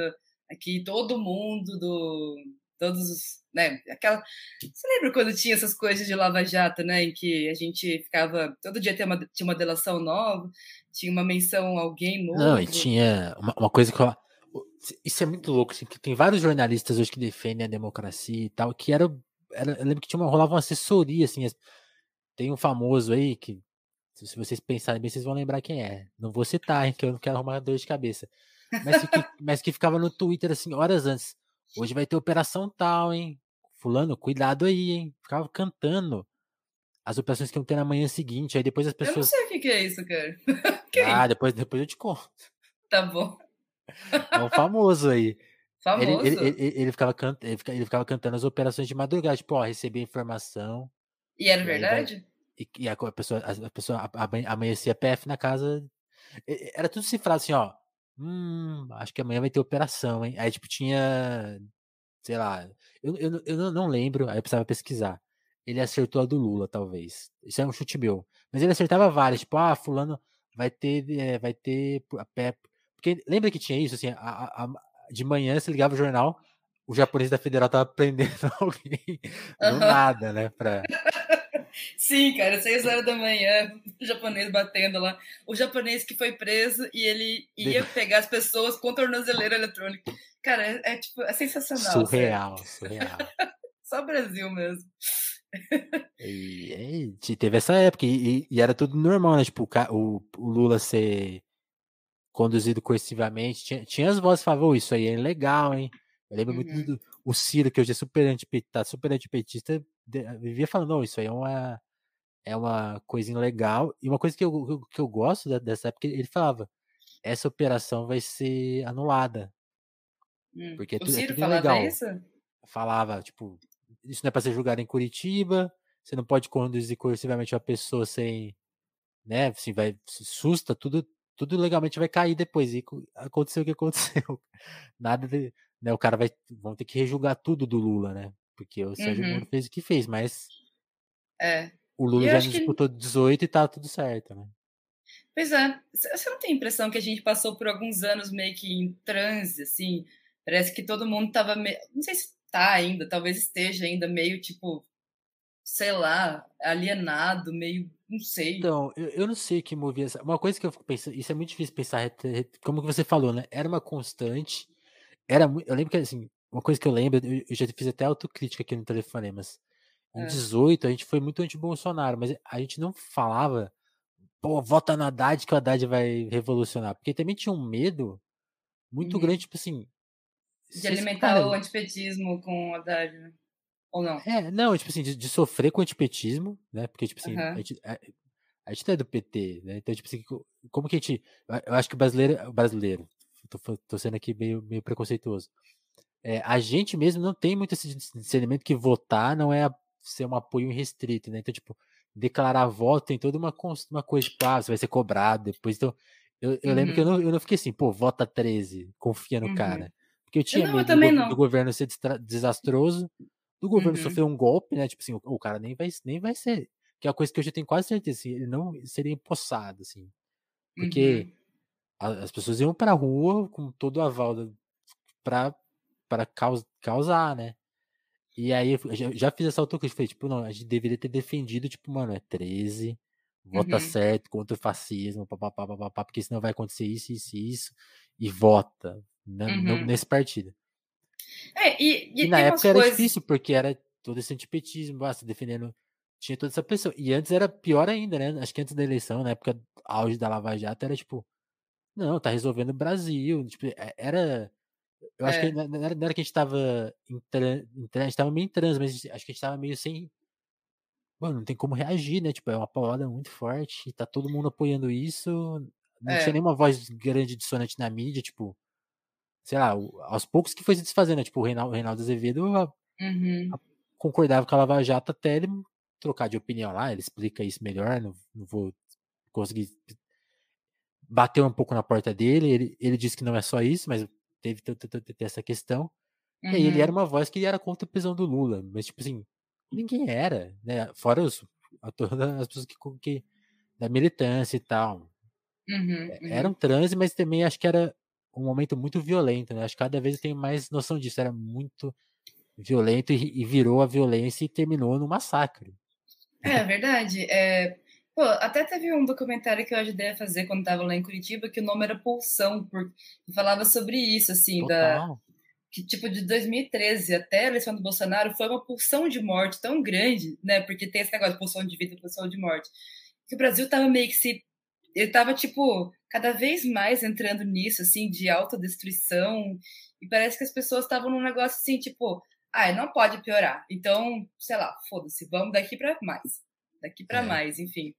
B: aqui todo mundo do todos os, né, aquela Você lembra quando tinha essas coisas de Lava Jato, né, em que a gente ficava todo dia tinha uma, tinha uma delação nova, tinha uma menção alguém novo.
A: Não, e tinha uma, uma coisa que eu, isso é muito louco, assim, que tem vários jornalistas hoje que defendem a democracia e tal, que era, era eu lembro que tinha uma, rolava uma assessoria, assim, tem um famoso aí que, se vocês pensarem bem, vocês vão lembrar quem é. Não vou citar, hein, que eu não quero arrumar dor de cabeça. Mas que, mas que ficava no Twitter, assim, horas antes. Hoje vai ter operação tal, hein? Fulano, cuidado aí, hein? Ficava cantando as operações que iam ter na manhã seguinte. Aí depois as pessoas. Eu não
B: sei o que, que é isso, cara.
A: ah, depois, depois eu te conto.
B: Tá bom.
A: É um famoso aí.
B: Famoso.
A: Ele, ele, ele, ele, ficava can... ele, ficava cantando as operações de madrugada, tipo, ó, recebi informação.
B: E era verdade?
A: E, e, a pessoa, a pessoa amanhecia PF na casa. Era tudo cifrado assim, ó. Hum, acho que amanhã vai ter operação, hein? Aí, tipo, tinha. Sei lá. Eu, eu, eu não lembro, aí eu precisava pesquisar. Ele acertou a do Lula, talvez. Isso é um chute meu. Mas ele acertava várias, tipo, ah, fulano vai ter. É, vai ter. A PEP. Porque lembra que tinha isso, assim, a, a, de manhã você ligava o jornal, o japonês da federal tava prendendo alguém do nada, né? Pra...
B: Sim, cara, seis horas da manhã, o japonês batendo lá. O japonês que foi preso e ele ia pegar as pessoas com tornozeleira eletrônica. Cara, é, é tipo, é sensacional.
A: Surreal, surreal.
B: Só Brasil mesmo.
A: E, e, teve essa época, e, e, era tudo normal, né? Tipo, o, o Lula ser conduzido coercivamente. Tinha, tinha as vozes que falavam, isso aí é legal, hein? Eu lembro uhum. muito do o Ciro, que hoje é super antipetista, tá super antipetista, vivia falando, não, isso aí é uma, é uma coisinha legal. E uma coisa que eu, que eu gosto dessa época, ele falava, essa operação vai ser anulada.
B: Hum. Porque é, tu, é tudo falava legal.
A: Falava, tipo, isso não é para ser julgado em Curitiba, você não pode conduzir coercivamente uma pessoa sem, né, assim, vai, susta, tudo, tudo legalmente vai cair depois. E aconteceu o que aconteceu. Nada de, né, o cara vai vão ter que rejulgar tudo do Lula, né? Porque o Sérgio uhum. Moro fez o que fez, mas
B: é.
A: o Lula já disputou que... 18 e tá tudo certo, né?
B: Pois é. Você não tem a impressão que a gente passou por alguns anos meio que em transe, assim? Parece que todo mundo tava meio... Não sei se tá ainda, talvez esteja ainda meio, tipo, sei lá, alienado, meio... Não sei.
A: Então, eu, eu não sei o que movia essa... Uma coisa que eu fico pensando... Isso é muito difícil pensar, como que você falou, né? Era uma constante era eu lembro que, assim, uma coisa que eu lembro, eu, já fiz até autocrítica aqui no Telefonemas. Em é. 18, a gente foi muito anti-Bolsonaro, mas a gente não falava, pô, vota no Haddad que o Haddad vai revolucionar. Porque também tinha um medo muito uhum. grande, tipo assim.
B: De alimentar cara... o antipetismo com o Haddad, né? Ou não?
A: É, não, tipo assim, de, de sofrer com o antipetismo, né? Porque, tipo assim, uhum. a, gente, a, a gente não é do PT, né? Então, tipo assim, como que a gente. Eu acho que o brasileiro. O brasileiro tô, tô sendo aqui meio, meio preconceituoso. É, a gente mesmo não tem muito esse discernimento que votar não é ser um apoio irrestrito, né? Então, tipo, declarar voto tem toda uma, uma coisa, tipo, ah, você vai ser cobrado depois. Então, eu, eu uhum. lembro que eu uhum. não, eu não fiquei assim, pô, vota 13, confia no uhum. cara. Porque eu tinha
B: não,
A: medo
B: eu
A: do, do, governo ser desastroso, do governo uhum. sofrer um golpe, né? Tipo assim, o, o, cara nem vai, nem vai ser. Que é uma coisa que eu já tenho quase certeza, assim, ele não seria empossado, assim. Porque uhum. As pessoas iam pra rua com todo o aval pra, caus, causar, né? E aí eu já, já fiz essa autocrítica. Falei, tipo, não, a gente deveria ter defendido, tipo, mano, é 13, vota uhum. certo contra o fascismo, papapá, papapá, porque senão vai acontecer isso, isso e isso, e vota né, uhum. nesse partido.
B: É, e, e,
A: e na época era coisas... difícil, porque era todo esse antipetismo, basta defendendo. Tinha toda essa pessoa. E antes era pior ainda, né? Acho que antes da eleição, na época auge da Lava Jato, era tipo, não, tá resolvendo o Brasil. Tipo, é, era. Eu acho é. que era, não era, que a gente tava em, trans, a gente tava meio em trans, mas acho que a gente tava meio sem. Mano, não tem como reagir, né? Tipo, é uma paulada muito forte, tá todo mundo apoiando isso. Não é. tinha nenhuma voz grande dissonante na mídia, tipo. Sei lá, aos poucos que foi se desfazendo, né? Tipo, o Reinaldo, Reinaldo Azevedo a,
B: uhum. a,
A: concordava com a Lava Jato até ele trocar de opinião lá, ele explica isso melhor, não, não vou conseguir bateu um pouco na porta dele, ele, ele disse que não é só isso, mas teve essa questão. Uhum. E aí ele era uhum. uma voz que era contra a prisão do Lula, mas tipo assim, ninguém era, né? Fora os, todas as pessoas que, que, da militância e tal.
B: Uhum, uhum.
A: Era um transe, mas também acho que era um momento muito violento, né? Acho que cada vez eu tenho mais noção disso. Era muito violento e, e virou a violência e terminou no massacre.
B: É verdade. É... Pô, até teve um documentário que eu ajudei a fazer quando tava lá em Curitiba, que o nome era Pulsão, porque falava sobre isso, assim, da,
A: Total.
B: que tipo de 2013 até a eleição do Bolsonaro foi uma pulsão de morte tão grande, né? Porque tem esse negócio de pulsão de vida, pulsão de morte, que o Brasil tava meio que se ele tava tipo cada vez mais entrando nisso assim de autodestruição e parece que as pessoas estavam num negócio assim, tipo, ah, não pode piorar. Então, sei lá, foda-se, vamos daqui para mais. Daqui para
A: É.
B: mais, enfim.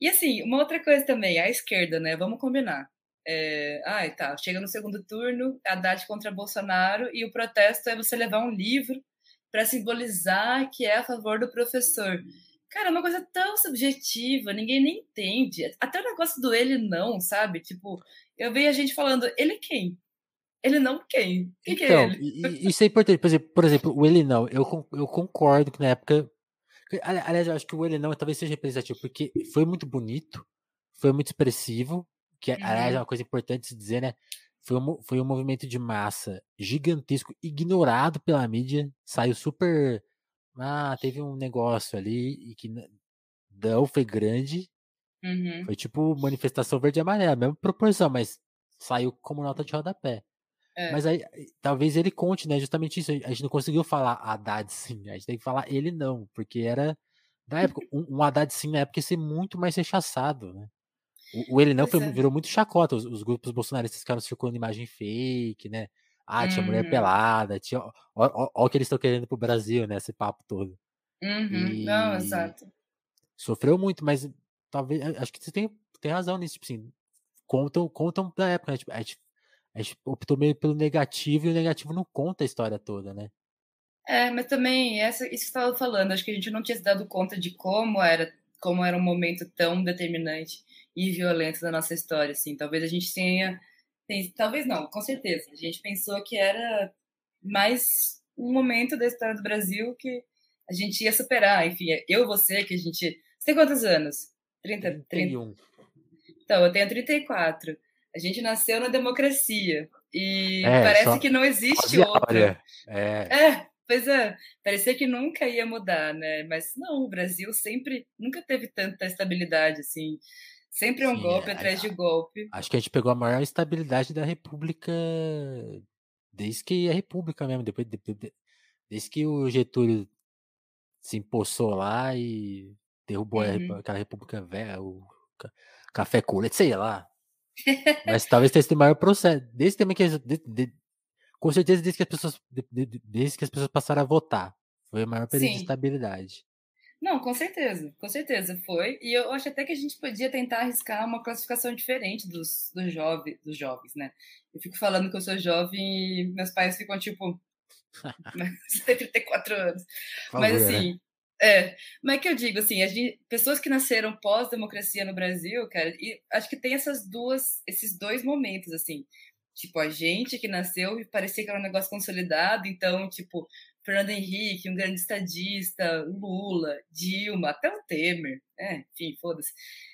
B: E assim, uma outra coisa também, a esquerda, né? Vamos combinar. É, ai, tá. Chega no segundo turno, Haddad contra Bolsonaro, e o protesto é você levar um livro para simbolizar que é a favor do professor. Cara, é uma coisa tão subjetiva, ninguém nem entende. Até o negócio do ele não, sabe? Tipo, eu vejo a gente falando, ele quem? Ele não quem? Quem que é
A: Então,
B: ele?
A: isso é importante. Por exemplo, por exemplo, o ele não. Eu, eu concordo que na época. Aliás, eu acho que o ele não talvez seja representativo, porque foi muito bonito, foi muito expressivo, que aliás é
B: Uhum.
A: uma coisa importante de se dizer, né? Foi um, foi um movimento de massa gigantesco, ignorado pela mídia, saiu super. Ah, teve um negócio ali e que não foi grande,
B: Uhum.
A: foi tipo manifestação verde e amarela, mesma proporção, mas saiu como nota de rodapé.
B: É.
A: Mas aí, talvez ele conte, né? Justamente isso. A gente não conseguiu falar Haddad sim. A gente tem que falar ele não. Porque era. Na época, um, um Haddad sim na época ia ser muito mais rechaçado, né? O, o ele não foi,
B: é.
A: virou muito chacota. Os, os grupos bolsonaristas ficaram circulando imagem fake, né? Ah, tinha mulher
B: Uhum.
A: pelada, tinha. Ó, ó, ó o que eles estão querendo pro Brasil, né? Esse papo todo.
B: Uhum. Não,
A: E
B: exato.
A: sofreu muito, mas talvez. Acho que você tem, tem razão nisso, tipo assim. Contam, contam da época, né? Tipo, a gente, a gente optou meio pelo negativo e o negativo não conta a história toda, né?
B: É, mas também, essa, isso que você estava falando, acho que a gente não tinha se dado conta de como era, como era um momento tão determinante e violento da nossa história, assim. Talvez a gente tenha, tem- talvez não, com certeza. A gente pensou que era mais um momento da história do Brasil que a gente ia superar. Enfim, eu, você, que a gente... Você tem quantos anos? 30, 30,
A: 31.
B: Então, eu tenho 34. A gente nasceu na democracia. E
A: É,
B: parece que não existe outra.
A: é,
B: É, pois é. Parecia que nunca ia mudar, né? Mas não, o Brasil sempre, nunca teve tanta estabilidade, assim. Sempre é um
A: Sim,
B: golpe
A: é,
B: atrás
A: a-
B: de golpe.
A: acho que a gente pegou a maior estabilidade da República desde que a República mesmo, depois, depois- de- desde que o Getúlio se empossou lá e derrubou a
B: Uhum.
A: aquela República velha, o ca- café com leite, sei lá. Mas talvez tenha sido o maior processo. Desde também que de- de- com certeza desde que as pessoas de- de- desde que as pessoas passaram a votar, foi o maior período de
B: Sim.
A: estabilidade.
B: Não, com certeza, com certeza foi. E eu acho até que a gente podia tentar arriscar uma classificação diferente dos, dos, jovens, dos jovens, né? Eu fico falando que eu sou jovem e meus pais ficam tipo. Você tem 34 anos.
A: Por
B: Mas
A: favor, né?
B: É. Mas é que eu digo, assim, a gente, pessoas que nasceram pós-democracia no Brasil, cara, e acho que tem essas duas, esses dois momentos, assim. Tipo, a gente que nasceu e parecia que era um negócio consolidado, então, tipo, Fernando Henrique, um grande estadista, Lula, Dilma, até o Temer, é, enfim, foda-se.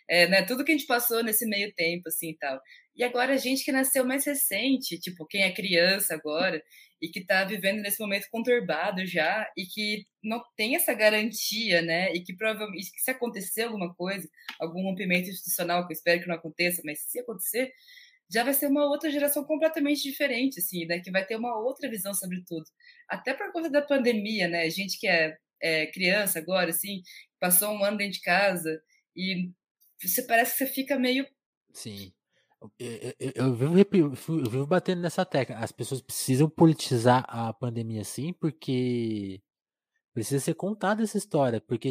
B: É, né, tudo que a gente passou nesse meio tempo, assim, e tal. E agora a gente que nasceu mais recente, tipo, quem é criança agora, e que está vivendo nesse momento conturbado já e que não tem essa garantia, né? E que provavelmente se acontecer alguma coisa, algum rompimento institucional, que eu espero que não aconteça, mas se acontecer, já vai ser uma outra geração completamente diferente, assim, né? Que vai ter uma outra visão sobre tudo. Até por conta da pandemia, né? Gente que é, é criança agora, assim, passou um ano dentro de casa e você parece que você fica meio
A: Sim. Eu, vivo, eu vivo batendo nessa tecla. As pessoas precisam politizar a pandemia sim, porque precisa ser contada essa história. Porque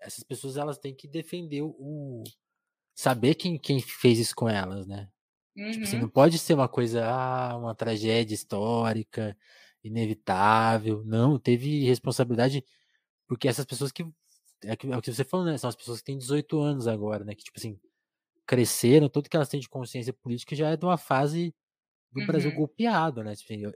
A: essas pessoas elas têm que defender o. saber quem, quem fez isso com elas, né? Tipo assim, não
B: Uhum,
A: pode ser uma coisa, ah, uma tragédia histórica, inevitável. Não, teve responsabilidade, porque essas pessoas que. É, que- é o que você falou, né? São as pessoas que têm 18 anos agora, né? Que, tipo assim, cresceram, tudo que elas têm de consciência política já é de uma fase do Brasil
B: uhum,
A: golpeado, né? Tipo assim, eu,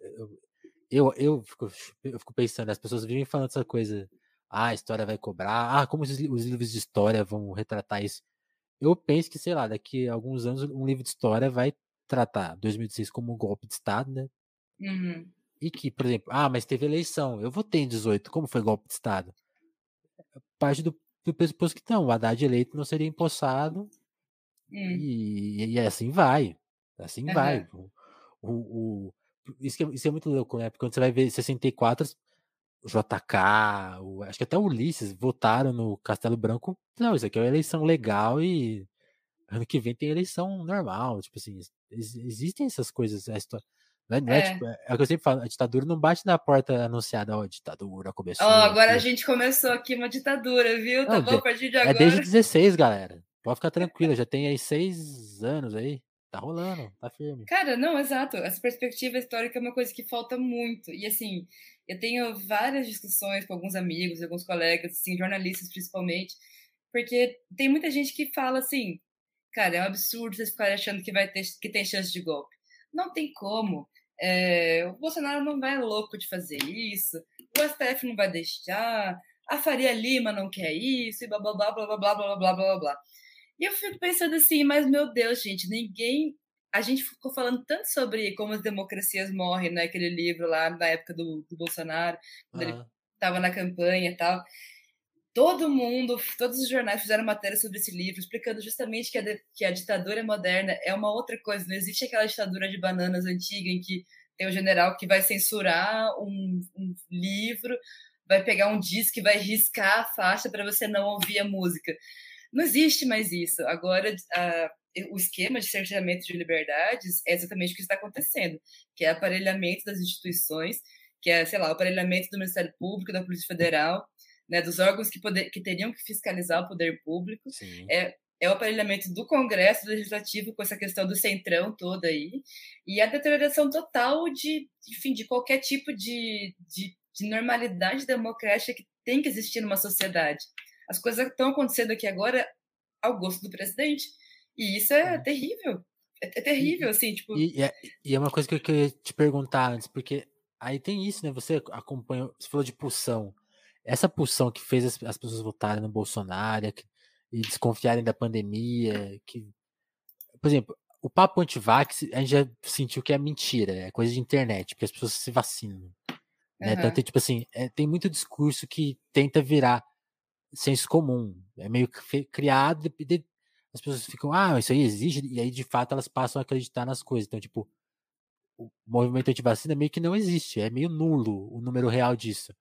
A: eu, eu, fico, eu fico pensando, as pessoas vivem falando essa coisa, ah, a história vai cobrar, ah, como os, os livros de história vão retratar isso. eu penso que, sei lá, daqui a alguns anos um livro de história vai tratar 2016 como um golpe de Estado, né?
B: Uhum.
A: E que, por exemplo, ah, mas teve eleição, eu votei em 18, como foi golpe de Estado? Parte do, do pressuposto que não, o Haddad eleito não seria empossado
B: Hum.
A: e, e assim vai. Assim vai.
B: Aham.
A: O, o, o- isso, é, isso é muito louco, né? Porque quando você vai ver 64, o JK, o- acho que até o Ulisses votaram no Castelo Branco. Não, isso aqui é uma eleição legal e ano que vem tem eleição normal. Tipo assim, ex- existem essas coisas. A história, não é, não é,
B: É.
A: tipo, é, é o que eu sempre falo, a ditadura não bate na porta anunciada, ó, a ditadura começou.
B: Ó, agora a
A: aqui.
B: gente começou aqui uma ditadura, viu? Tá
A: Não,
B: bom?
A: de-
B: A partir de
A: É
B: agora.
A: desde 16, galera. Pode ficar tranquilo, já tem aí seis anos aí. Tá rolando, tá firme.
B: Cara, não, exato. Essa perspectiva histórica é uma coisa que falta muito. E assim, eu tenho várias discussões com alguns amigos, alguns colegas, assim, jornalistas principalmente, porque tem muita gente que fala assim, cara, é um absurdo vocês ficarem achando que vai ter que tem chance de golpe. Não tem como. É, o Bolsonaro não vai louco de fazer isso, o STF não vai deixar, a Faria Lima não quer isso, e blá blá blá blá blá blá blá blá blá blá. E eu fico pensando assim, mas meu Deus, gente, ninguém. A gente ficou falando tanto sobre como as democracias morrem naquele livro lá na época do, do Bolsonaro, quando ele
A: Aham.
B: estava na campanha e tal. Todo mundo, todos os jornais fizeram matéria sobre esse livro, explicando justamente que a, que a ditadura moderna é uma outra coisa. Não existe aquela ditadura de bananas antiga em que tem o general que vai censurar um, um livro, vai pegar um disco e vai riscar a faixa para você não ouvir a música. Não existe mais isso. Agora, a- o esquema de cerceamento de liberdades é exatamente o que está acontecendo, que é aparelhamento das instituições, que é, sei lá, o aparelhamento do Ministério Público, da Polícia Federal, né, dos órgãos que, poder, que teriam que fiscalizar o poder público,
A: Sim.
B: é, é o aparelhamento do Congresso do Legislativo com essa questão do centrão toda aí, e a deterioração total de, enfim, de qualquer tipo de, de, de normalidade democrática que tem que existir numa sociedade. As coisas estão acontecendo aqui agora ao gosto do presidente, e isso é
A: Uhum.
B: terrível. É, é terrível, assim, tipo...
A: E, e é, e é uma coisa que eu queria te perguntar antes, porque aí tem isso, né? Você acompanhou, você falou de pulsão. Essa pulsão que fez as, as pessoas votarem no Bolsonaro e, e desconfiarem da pandemia, que, por exemplo, o papo antivax, a gente já sentiu que é mentira, é coisa de internet, porque as pessoas se vacinam. Né?
B: Aham.
A: Então, tem, tipo assim, é, tem muito discurso que tenta virar senso comum. É meio que criado, de- as pessoas ficam, ah, isso aí existe, e aí de fato elas passam a acreditar nas coisas. Então, tipo, o movimento antivacina meio que não existe, é meio nulo o número real disso.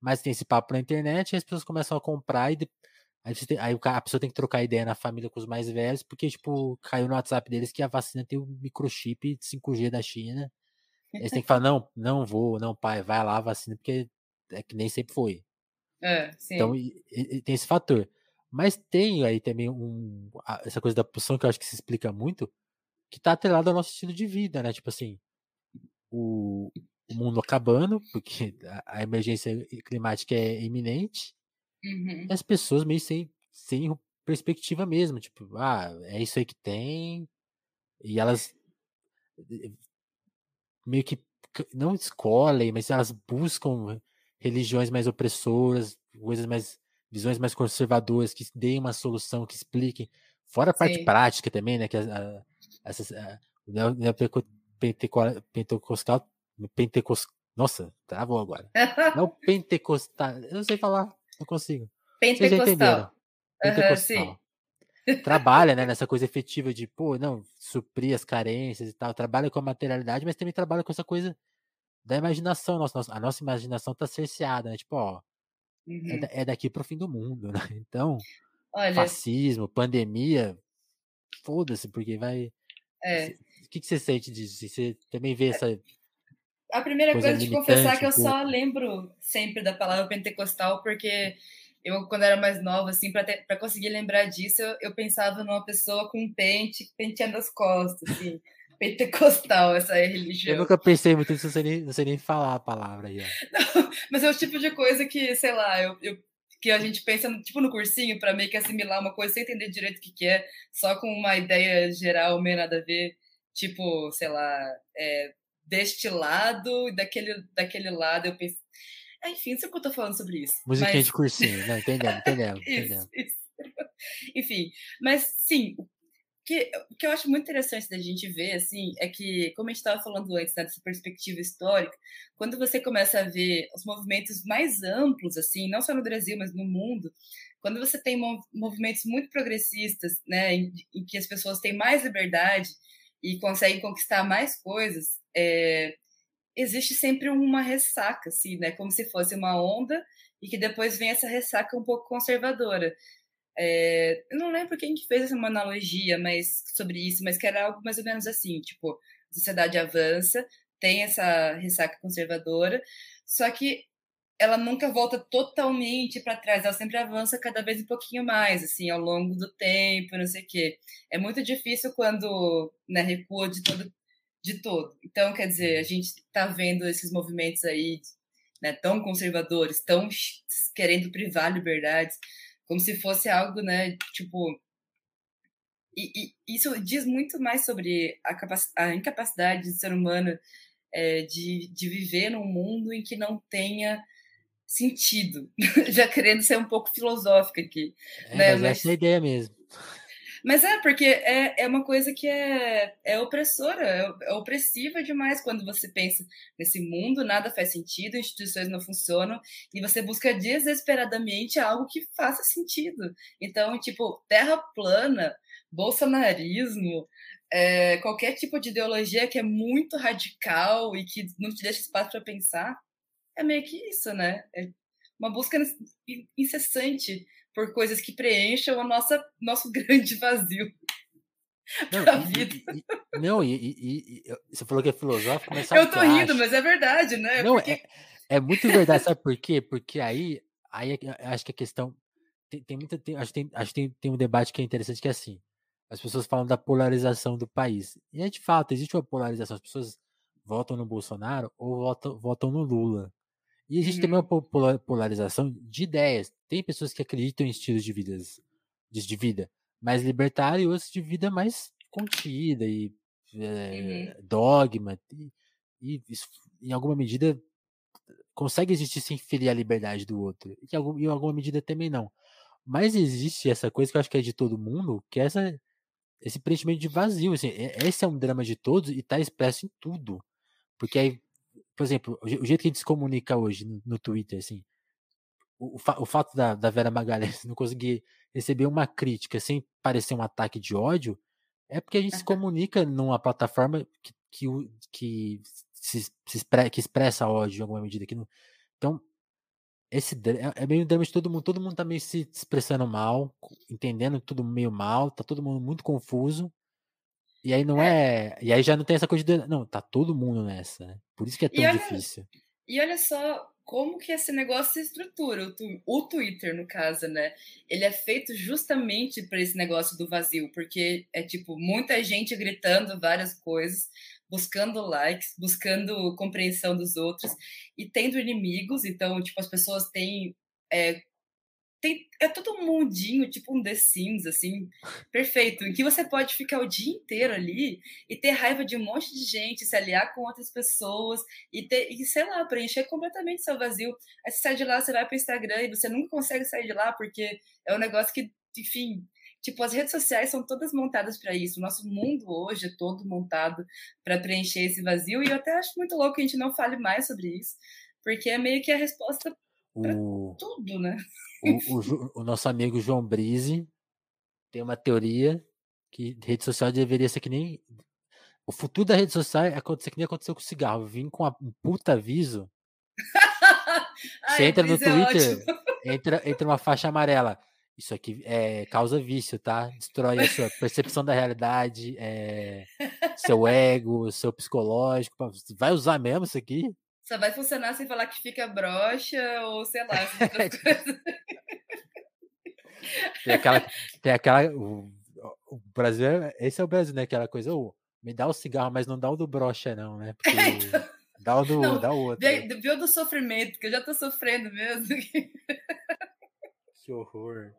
A: Mas tem esse papo na internet e as pessoas começam a comprar e de- aí, tem- aí a pessoa tem que trocar ideia na família com os mais velhos, porque, tipo, caiu no WhatsApp deles que a vacina tem o microchip 5G da China. Eles têm que falar, não, não vou, não, pai, vai lá, vacina, porque é que nem sempre foi.
B: É.
A: Então, e- e- tem esse fator. Mas tem aí também um, a- essa coisa da pulsão que eu acho que se explica muito, que tá atrelado ao nosso estilo de vida, né? Tipo assim, o, o mundo acabando, porque a, a emergência climática é iminente,
B: Uhum.
A: e as pessoas meio sem, sem perspectiva mesmo, tipo, ah, é isso aí que tem, e elas meio que não escolhem, mas elas buscam religiões mais opressoras, coisas mais visões mais conservadoras que deem uma solução, que expliquem, fora a parte
B: Sim.
A: prática também, né, que as- a- essas a- pentecostal, pentecos, nossa, travou agora. Não pentecostal, eu não sei falar, não consigo.
B: Pentecostal.
A: Pentecostal. Trabalha, né, nessa coisa efetiva de, pô, não, suprir as carências e tal. Trabalha com a materialidade, mas também trabalha com essa coisa da imaginação. Nossa, nossa- a nossa imaginação tá cerceada, né? Tipo, ó, é,
B: Uhum.
A: da- é daqui pro fim do mundo, né? Então,
B: Olha,
A: fascismo, pandemia, foda-se, porque vai.
B: é.
A: O que, que você sente disso? Você também vê essa.
B: A primeira
A: coisa
B: coisa de confessar
A: militante
B: que eu só lembro sempre da palavra pentecostal, porque eu, quando era mais nova, assim, para conseguir lembrar disso, eu, eu pensava numa pessoa com um pente penteando as costas, assim. Pentecostal, essa é a
A: Eu
B: religião.
A: nunca pensei muito nisso, não sei nem, não sei nem falar a palavra aí, ó.
B: Mas é o tipo de coisa que, sei lá, eu, eu- que a gente pensa, tipo, no cursinho, para meio que assimilar uma coisa sem entender direito o que, que é, só com uma ideia geral, meio nada a ver. Tipo, sei lá, é, deste lado e daquele, daquele lado, eu penso. Ah, enfim, não sei o que eu tô falando sobre isso.
A: Musiquinha
B: mas...
A: de cursinho, né? Entendemos, entendemos,
B: Isso,
A: entendemos.
B: isso. Enfim, mas sim, que, que eu acho muito interessante da gente ver, assim, é que, como a gente estava falando antes, né, dessa perspectiva histórica, quando você começa a ver os movimentos mais amplos, assim, não só no Brasil, mas no mundo, quando você tem movimentos muito progressistas, né, em, em que as pessoas têm mais liberdade e conseguem conquistar mais coisas, é, existe sempre uma ressaca, assim, né, como se fosse uma onda e que depois vem essa ressaca um pouco conservadora. É, eu não lembro quem que fez essa analogia mas, sobre isso, mas que era algo mais ou menos assim, tipo, a sociedade avança, tem essa ressaca conservadora, só que ela nunca volta totalmente para trás, ela sempre avança cada vez um pouquinho mais, assim, ao longo do tempo, não sei o quê. É muito difícil quando né, recua de todo, de todo. Então, quer dizer, a gente está vendo esses movimentos aí né, tão conservadores, tão querendo privar liberdades, como se fosse algo, né, tipo. E, e isso diz muito mais sobre a, a incapacidade do ser humano é, de, de viver num mundo em que não tenha sentido. Já querendo ser um pouco filosófica aqui.
A: É, né? mas, mas essa é a ideia mesmo.
B: Mas é, porque é, é uma coisa que é, é opressora, é, é opressiva demais quando você pensa nesse mundo, nada faz sentido, instituições não funcionam, e você busca desesperadamente algo que faça sentido. Então, tipo, terra plana, bolsonarismo, é, qualquer tipo de ideologia que é muito radical e que não te deixa espaço para pensar, é meio que isso, né? É uma busca incessante por coisas que preencham o nossa, nosso grande vazio.
A: Não, da vida. E, e, não, e, e, você falou que é filosófico, mas
B: Eu tô rindo, acho? mas é verdade, né?
A: Não, Porque... é, é muito verdade, sabe por quê? Porque aí, aí é acho que a questão. Tem, tem muita. Tem, acho que, tem, acho que tem, tem um debate que é interessante que é assim. As pessoas falam da polarização do país. E é de fato, existe uma polarização. As pessoas votam no Bolsonaro ou votam, votam no Lula. E existe uhum. também uma polarização de ideias. Tem pessoas que acreditam em estilos de, vidas, de vida mais libertário e outros de vida mais contida e é, uhum. dogma. E, e isso, em alguma medida, consegue existir sem ferir a liberdade do outro. E em alguma medida também não. Mas existe essa coisa que eu acho que é de todo mundo, que é essa, esse preenchimento de vazio. Assim, esse é um drama de todos e está expresso em tudo. Porque aí por exemplo, o jeito que a gente se comunica hoje no, Twitter, assim, o, o, fato da, da Vera Magalhães não conseguir receber uma crítica sem parecer um ataque de ódio, é porque a gente se comunica numa plataforma que, que, que, se, se expre, que expressa ódio em alguma medida. Que não, então, esse é, é meio drama de todo mundo. Todo mundo tá meio se expressando mal, entendendo tudo meio mal, tá todo mundo muito confuso. E aí não é. é. E aí já não tem essa coisa de. Não, tá todo mundo nessa, né? Por isso que é tão
B: e
A: difícil.
B: E olha só como que esse negócio se estrutura, o, tu, o Twitter, no caso, né? Ele é feito justamente para esse negócio do vazio, porque é tipo muita gente gritando várias coisas, buscando likes, buscando compreensão dos outros e tendo inimigos. Então, tipo, as pessoas têm é, tem, é todo um mundinho, tipo um The Sims, assim, perfeito, em que você pode ficar o dia inteiro ali e ter raiva de um monte de gente, se aliar com outras pessoas e ter, e sei lá, preencher completamente seu vazio. Aí você sai de lá, você vai para o Instagram e você nunca consegue sair de lá porque é um negócio que, enfim, tipo, as redes sociais são todas montadas para isso. O nosso mundo hoje é todo montado para preencher esse vazio e eu até acho muito louco que a gente não fale mais sobre isso, porque é meio que a resposta o... tudo, né?
A: O, o, o, nosso amigo João Brise tem uma teoria que rede social deveria ser que nem. O futuro da rede social é acontecer que nem aconteceu com o cigarro. Vim com um puta aviso. Você entra no é Twitter, é entra, entra uma faixa amarela. Isso aqui é, causa vício, tá? Destrói a sua percepção da realidade, é, seu ego, seu psicológico. Vai usar mesmo isso aqui?
B: Só vai funcionar sem falar que fica broxa ou sei lá,
A: tem aquela. Tem aquela o, o, Brasil, é, esse é o Brasil, né? Aquela coisa, oh, me dá o cigarro, mas não dá o do brocha, não, né? Porque então, dá o do, não, dá o outro.
B: Viu do sofrimento, que eu já tô sofrendo mesmo.
A: que horror.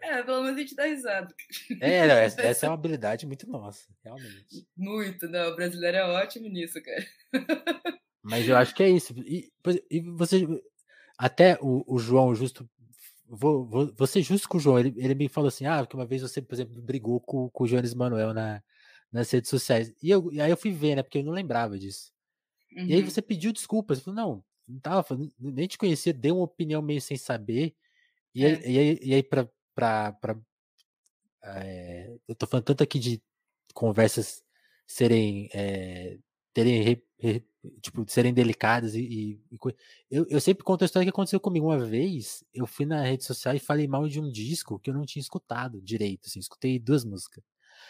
B: É, pelo menos a gente dá risada.
A: É, não, essa, essa, é uma habilidade muito nossa, realmente.
B: Muito, não. O brasileiro é ótimo nisso, cara.
A: Mas eu acho que é isso. E, e você. Até o, o João Justo vou, vou, ser justo com o João. Ele, ele me falou assim: ah, que uma vez você, por exemplo, brigou com, com o Jones Manuel na, nas redes sociais. E, eu, e aí eu fui ver, né? Porque eu não lembrava disso. Uhum. E aí uhum. você pediu desculpas. Você falou, não, não tava, nem te conhecia, deu uma opinião meio sem saber. E, é. aí, e aí, e aí pra, pra, pra é, eu tô falando tanto aqui de conversas serem é, terem tipo serem delicadas e, e, e, eu, eu sempre conto a história que aconteceu comigo. Uma vez eu fui na rede social e falei mal de um disco que eu não tinha escutado direito assim escutei duas músicas.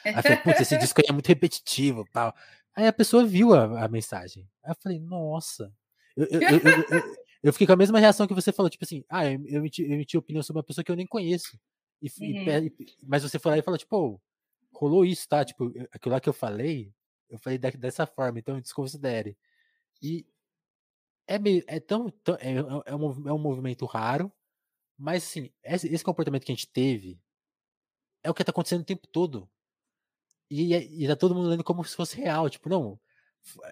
A: Aí eu falei putz esse disco aí é muito repetitivo tal. Aí a pessoa viu a, a mensagem. Aí eu falei nossa. Eu, eu, eu, eu, fiquei com a mesma reação que você falou tipo assim ah eu, eu, emiti, eu emiti opinião sobre uma pessoa que eu nem conheço. E, uhum. e, mas você foi lá e falou, tipo, rolou isso, tá? Tipo, aquilo lá que eu falei, eu falei dessa forma, então desconsidere. E é meio. É tão. tão é, é, um, é um movimento raro, mas assim, esse, esse, comportamento que a gente teve é o que tá acontecendo o tempo todo. E, e tá todo mundo lendo como se fosse real. Tipo, não,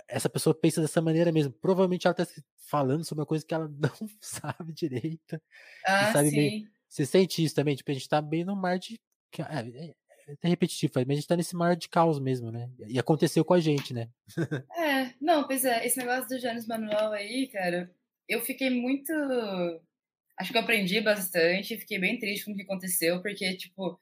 A: essa pessoa pensa dessa maneira mesmo. Provavelmente ela tá falando sobre uma coisa que ela não sabe direito.
B: Ah, sabe sim.
A: Meio, você sente isso também? Tipo, a gente tá bem no mar de. É, é, é repetitivo, mas a gente tá nesse mar de caos mesmo, né? E aconteceu com a gente, né?
B: é, não, pois é, esse negócio do Jones Manuel aí, cara, eu fiquei muito. Acho que eu aprendi bastante, fiquei bem triste com o que aconteceu, porque, tipo,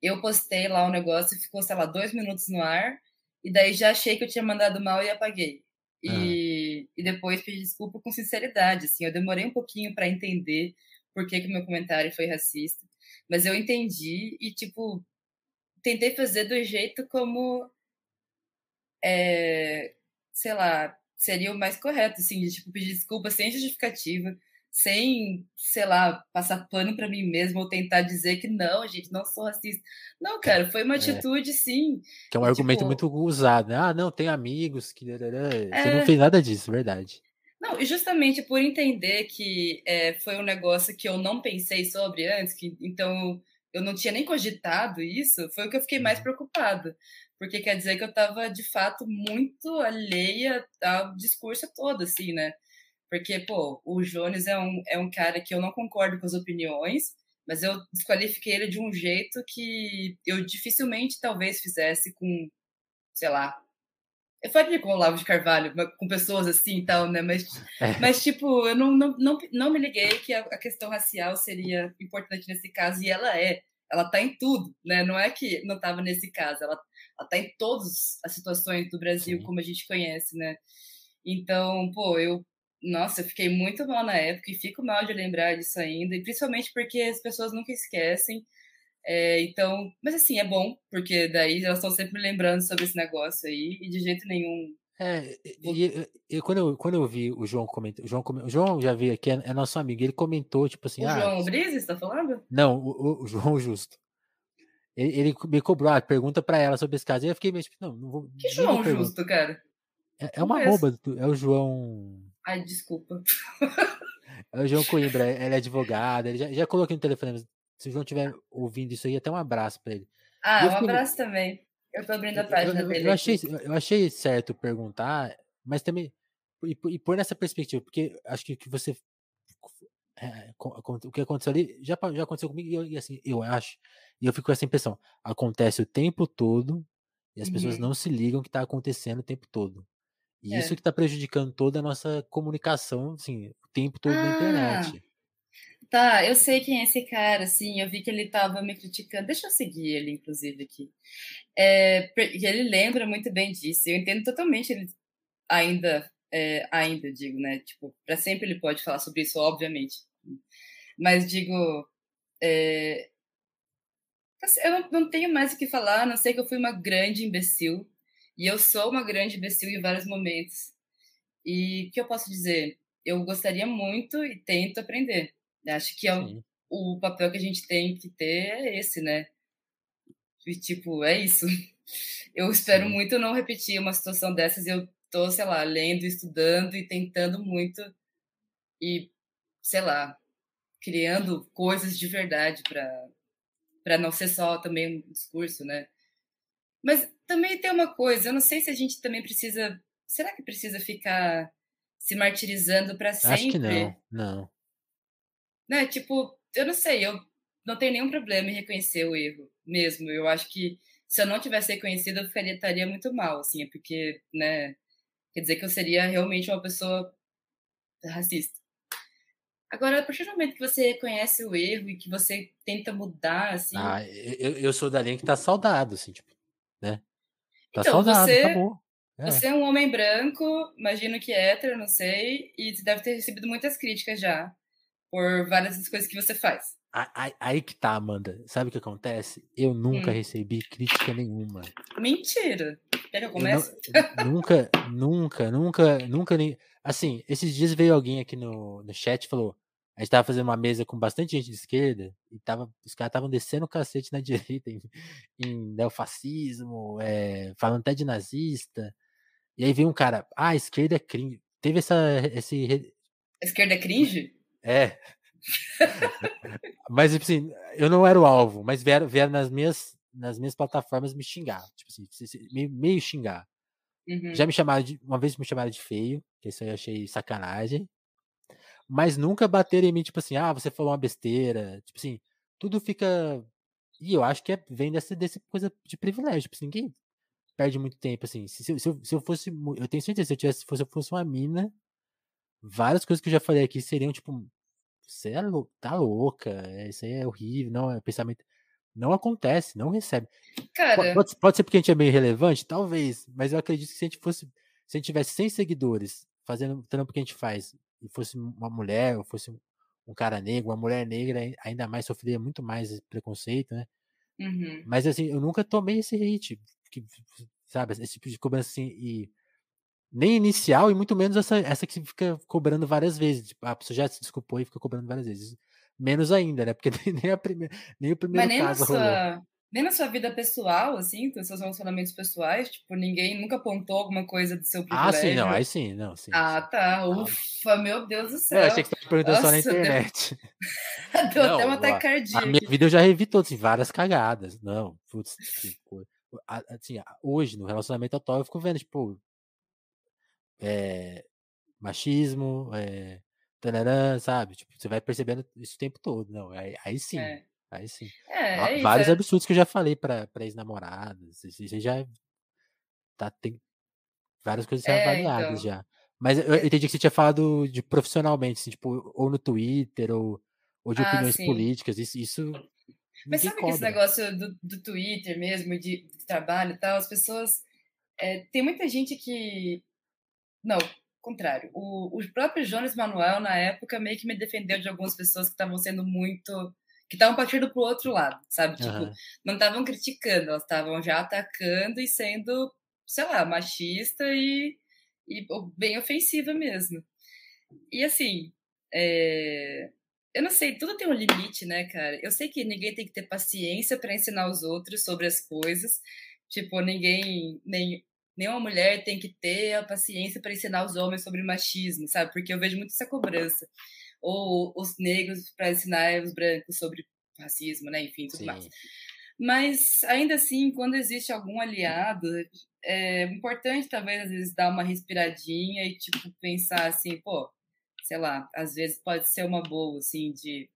B: eu postei lá o um negócio e ficou, sei lá, dois minutos no ar, e daí já achei que eu tinha mandado mal e apaguei. E, ah. e depois pedi desculpa com sinceridade, assim, eu demorei um pouquinho para entender por que, que meu comentário foi racista. Mas eu entendi e, tipo, tentei fazer do jeito como. É, sei lá, seria o mais correto, assim, de tipo, pedir desculpa sem justificativa, sem, sei lá, passar pano para mim mesmo ou tentar dizer que não, gente, não sou racista. Não, cara, foi uma é. atitude, é. sim.
A: Que é um argumento tipo, muito usado, né? Ah, não, tem amigos que. Você é... não fez nada disso, verdade.
B: Não, e justamente por entender que é, foi um negócio que eu não pensei sobre antes, que então eu não tinha nem cogitado isso, foi o que eu fiquei mais uhum. preocupada. Porque quer dizer que eu estava, de fato, muito alheia ao discurso todo, assim, né? Porque, pô, o Jones é um, é um cara que eu não concordo com as opiniões, mas eu desqualifiquei ele de um jeito que eu dificilmente talvez fizesse com, sei lá, eu faria com o Olavo de Carvalho, com pessoas assim e tal, né? Mas, é. mas tipo, eu não, não, não, não me liguei que a, a, questão racial seria importante nesse caso, e ela é. Ela tá em tudo, né? Não é que não estava nesse caso, ela, ela tá em todas as situações do Brasil, Sim. como a gente conhece, né? Então, pô, eu, nossa, eu fiquei muito mal na época e fico mal de lembrar disso ainda, e principalmente porque as pessoas nunca esquecem. É, então, mas assim, é bom, porque daí elas estão sempre lembrando sobre esse negócio aí, e de jeito nenhum.
A: É, e, e, quando, eu, quando eu vi o João comentar, o João, o João já veio aqui, é, é, nosso amigo, ele comentou, tipo assim.
B: O
A: ah,
B: João Brise, está falando?
A: Não, o, o, João Justo. Ele, ele, me cobrou, ah, pergunta pra ela sobre esse caso. E eu fiquei meio tipo, não, não vou.
B: Que João Justo, cara?
A: É, é uma rouba, é o João.
B: Ai, desculpa.
A: É o João Coimbra, ele é advogado, ele já, já coloquei no telefone, se o João estiver ouvindo isso aí, até um abraço para ele.
B: Ah, um abraço também. Eu tô abrindo a página eu, eu, dele.
A: Eu achei, eu achei certo perguntar, mas também. E, e pôr nessa perspectiva, porque acho que, que você. É, o que aconteceu ali já, já aconteceu comigo, e, eu, e, assim, eu acho, e eu fico com essa impressão. Acontece o tempo todo, e as uhum. pessoas não se ligam que está acontecendo o tempo todo. E é. isso que está prejudicando toda a nossa comunicação, assim, o tempo todo ah. na internet.
B: Tá, eu sei quem é esse cara, assim, eu vi que ele tava me criticando. Deixa eu seguir ele, inclusive, aqui. É, ele lembra muito bem disso. Eu entendo totalmente ele ainda, é, ainda digo, né? Tipo, para sempre ele pode falar sobre isso, obviamente. Mas digo, é, assim, eu não, tenho mais o que falar, a não sei que eu fui uma grande imbecil. E eu sou uma grande imbecil em vários momentos. E o que eu posso dizer? Eu gostaria muito e tento aprender Acho que é o, o, papel que a gente tem que ter é esse, né? E, tipo, é isso. Eu espero Sim. muito não repetir uma situação dessas. Eu tô, sei lá, lendo, estudando e tentando muito e, sei lá, criando coisas de verdade para para não ser só também um discurso, né? Mas também tem uma coisa, eu não sei se a gente também precisa, será que precisa ficar se martirizando para sempre?
A: Acho que não, não
B: né? Tipo, eu não sei, eu não tenho nenhum problema em reconhecer o erro mesmo. Eu acho que se eu não tivesse reconhecido, eu ficaria, estaria muito mal, assim, porque, né, quer dizer que eu seria realmente uma pessoa racista. Agora, a partir do momento que você reconhece o erro e que você tenta mudar, assim.
A: Ah, eu, eu sou da linha que tá saudado, assim, tipo, né? Tá
B: então,
A: saudado,
B: você,
A: acabou.
B: É. Você é um homem branco, imagino que é hétero, não sei, e você deve ter recebido muitas críticas já por várias coisas que você faz.
A: Aí, aí que tá, Amanda. Sabe o que acontece? Eu nunca hum. recebi crítica nenhuma.
B: Mentira. Quer que eu comece?
A: Eu nunca, nunca, nunca, nunca nem. Assim, esses dias veio alguém aqui no, no chat e falou: a gente tava fazendo uma mesa com bastante gente de esquerda e tava, os caras estavam descendo o cacete na direita em, em neofascismo, é, falando até de nazista. E aí veio um cara, ah, a esquerda é cringe. Teve essa. Esse...
B: A esquerda é cringe?
A: É. mas, tipo assim, eu não era o alvo, mas vieram, vieram nas, minhas, nas minhas plataformas me xingar. Tipo assim, meio, meio xingar. Uhum. Já me chamaram de. Uma vez me chamaram de feio, que isso eu achei sacanagem mas nunca bater em mim, tipo assim, ah, você falou uma besteira. Tipo assim, tudo fica. E eu acho que é, vem dessa, dessa coisa de privilégio. Tipo assim, ninguém perde muito tempo, assim. Se, se, se, eu, se eu fosse. Eu tenho certeza, se eu tivesse, se eu fosse uma mina, várias coisas que eu já falei aqui seriam, tipo, você é lou tá louca, é, isso aí é horrível, não, é pensamento. Não acontece, não recebe.
B: Cara.
A: Pode, pode ser porque a gente é meio relevante? Talvez, mas eu acredito que se a gente fosse. Se a gente tivesse 100 seguidores fazendo o trampo que a gente faz e fosse uma mulher, ou fosse um cara negro, uma mulher negra, ainda mais sofreria muito mais preconceito, né?
B: Uhum.
A: Mas assim, eu nunca tomei esse hate, que, sabe, esse tipo de cobrança assim, e nem inicial, e muito menos essa, essa que fica cobrando várias vezes. Tipo, a pessoa já se desculpou e fica cobrando várias vezes. Menos ainda, né? Porque nem, a primeira, nem o primeiro
B: Mas
A: nem caso
B: rolou. Sua nem na sua vida pessoal, assim, dos seus relacionamentos pessoais, tipo, ninguém nunca apontou alguma coisa do seu privilégio?
A: Ah, sim, não, aí sim, não, sim.
B: Ah, tá, ufa, meu Deus do céu.
A: Eu achei que você estava perguntando Nossa, só na internet.
B: Deu, deu não, até uma taquicardia.
A: A minha vida eu já revi todos, assim, várias cagadas, não, putz, tipo, assim, hoje, no relacionamento atual, eu fico vendo, tipo, é, machismo, é, sabe? Tipo, você vai percebendo isso o tempo todo, não, aí, aí sim. É. Aí sim.
B: É,
A: é Vários
B: isso,
A: absurdos que eu já falei pra, pra ex-namoradas. Você já. Tá, tem várias coisas é, avaliadas então. já. Mas eu, eu, entendi que você tinha falado de profissionalmente, assim, tipo, ou no Twitter, ou, ou de ah, opiniões sim. políticas. Isso. isso
B: Mas sabe
A: cobra.
B: que esse negócio do, do Twitter mesmo, de, de trabalho e tal, as pessoas. É, tem muita gente que. Não, contrário. O, o próprio Jonas Manuel, na época, meio que me defendeu de algumas pessoas que estavam sendo muito que estavam partindo para o outro lado, sabe? Tipo, uhum. não estavam criticando, elas estavam já atacando e sendo, sei lá, machista e, e bem ofensiva mesmo. E assim, é... eu não sei, tudo tem um limite, né, cara? Eu sei que ninguém tem que ter paciência para ensinar os outros sobre as coisas. Tipo, ninguém, nem nenhuma mulher tem que ter a paciência para ensinar os homens sobre machismo, sabe? Porque eu vejo muito essa cobrança ou os negros para ensinar os brancos sobre racismo, né? Enfim, tudo Sim. mais. Mas ainda assim, quando existe algum aliado, é importante talvez às vezes dar uma respiradinha e tipo pensar assim, pô, sei lá, às vezes pode ser uma boa assim de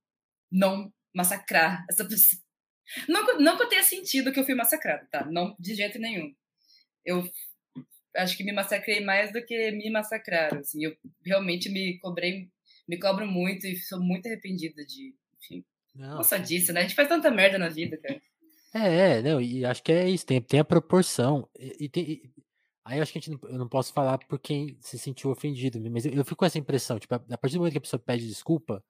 B: não massacrar essa pessoa. Não, não que eu tenha sentido que eu fui massacrado, tá? Não de jeito nenhum. Eu acho que me massacrei mais do que me massacraram. Assim, eu realmente me cobrei me cobro muito e sou muito arrependida de, enfim. Não. Nossa disso, né? A gente faz tanta merda na vida, cara.
A: É, é, não, e acho que é isso, tem, tem a proporção. E, e, tem, e aí acho que a gente não, eu não posso falar por quem se sentiu ofendido, mas eu, eu, fico com essa impressão, tipo, a, a, partir do momento que a pessoa pede desculpa,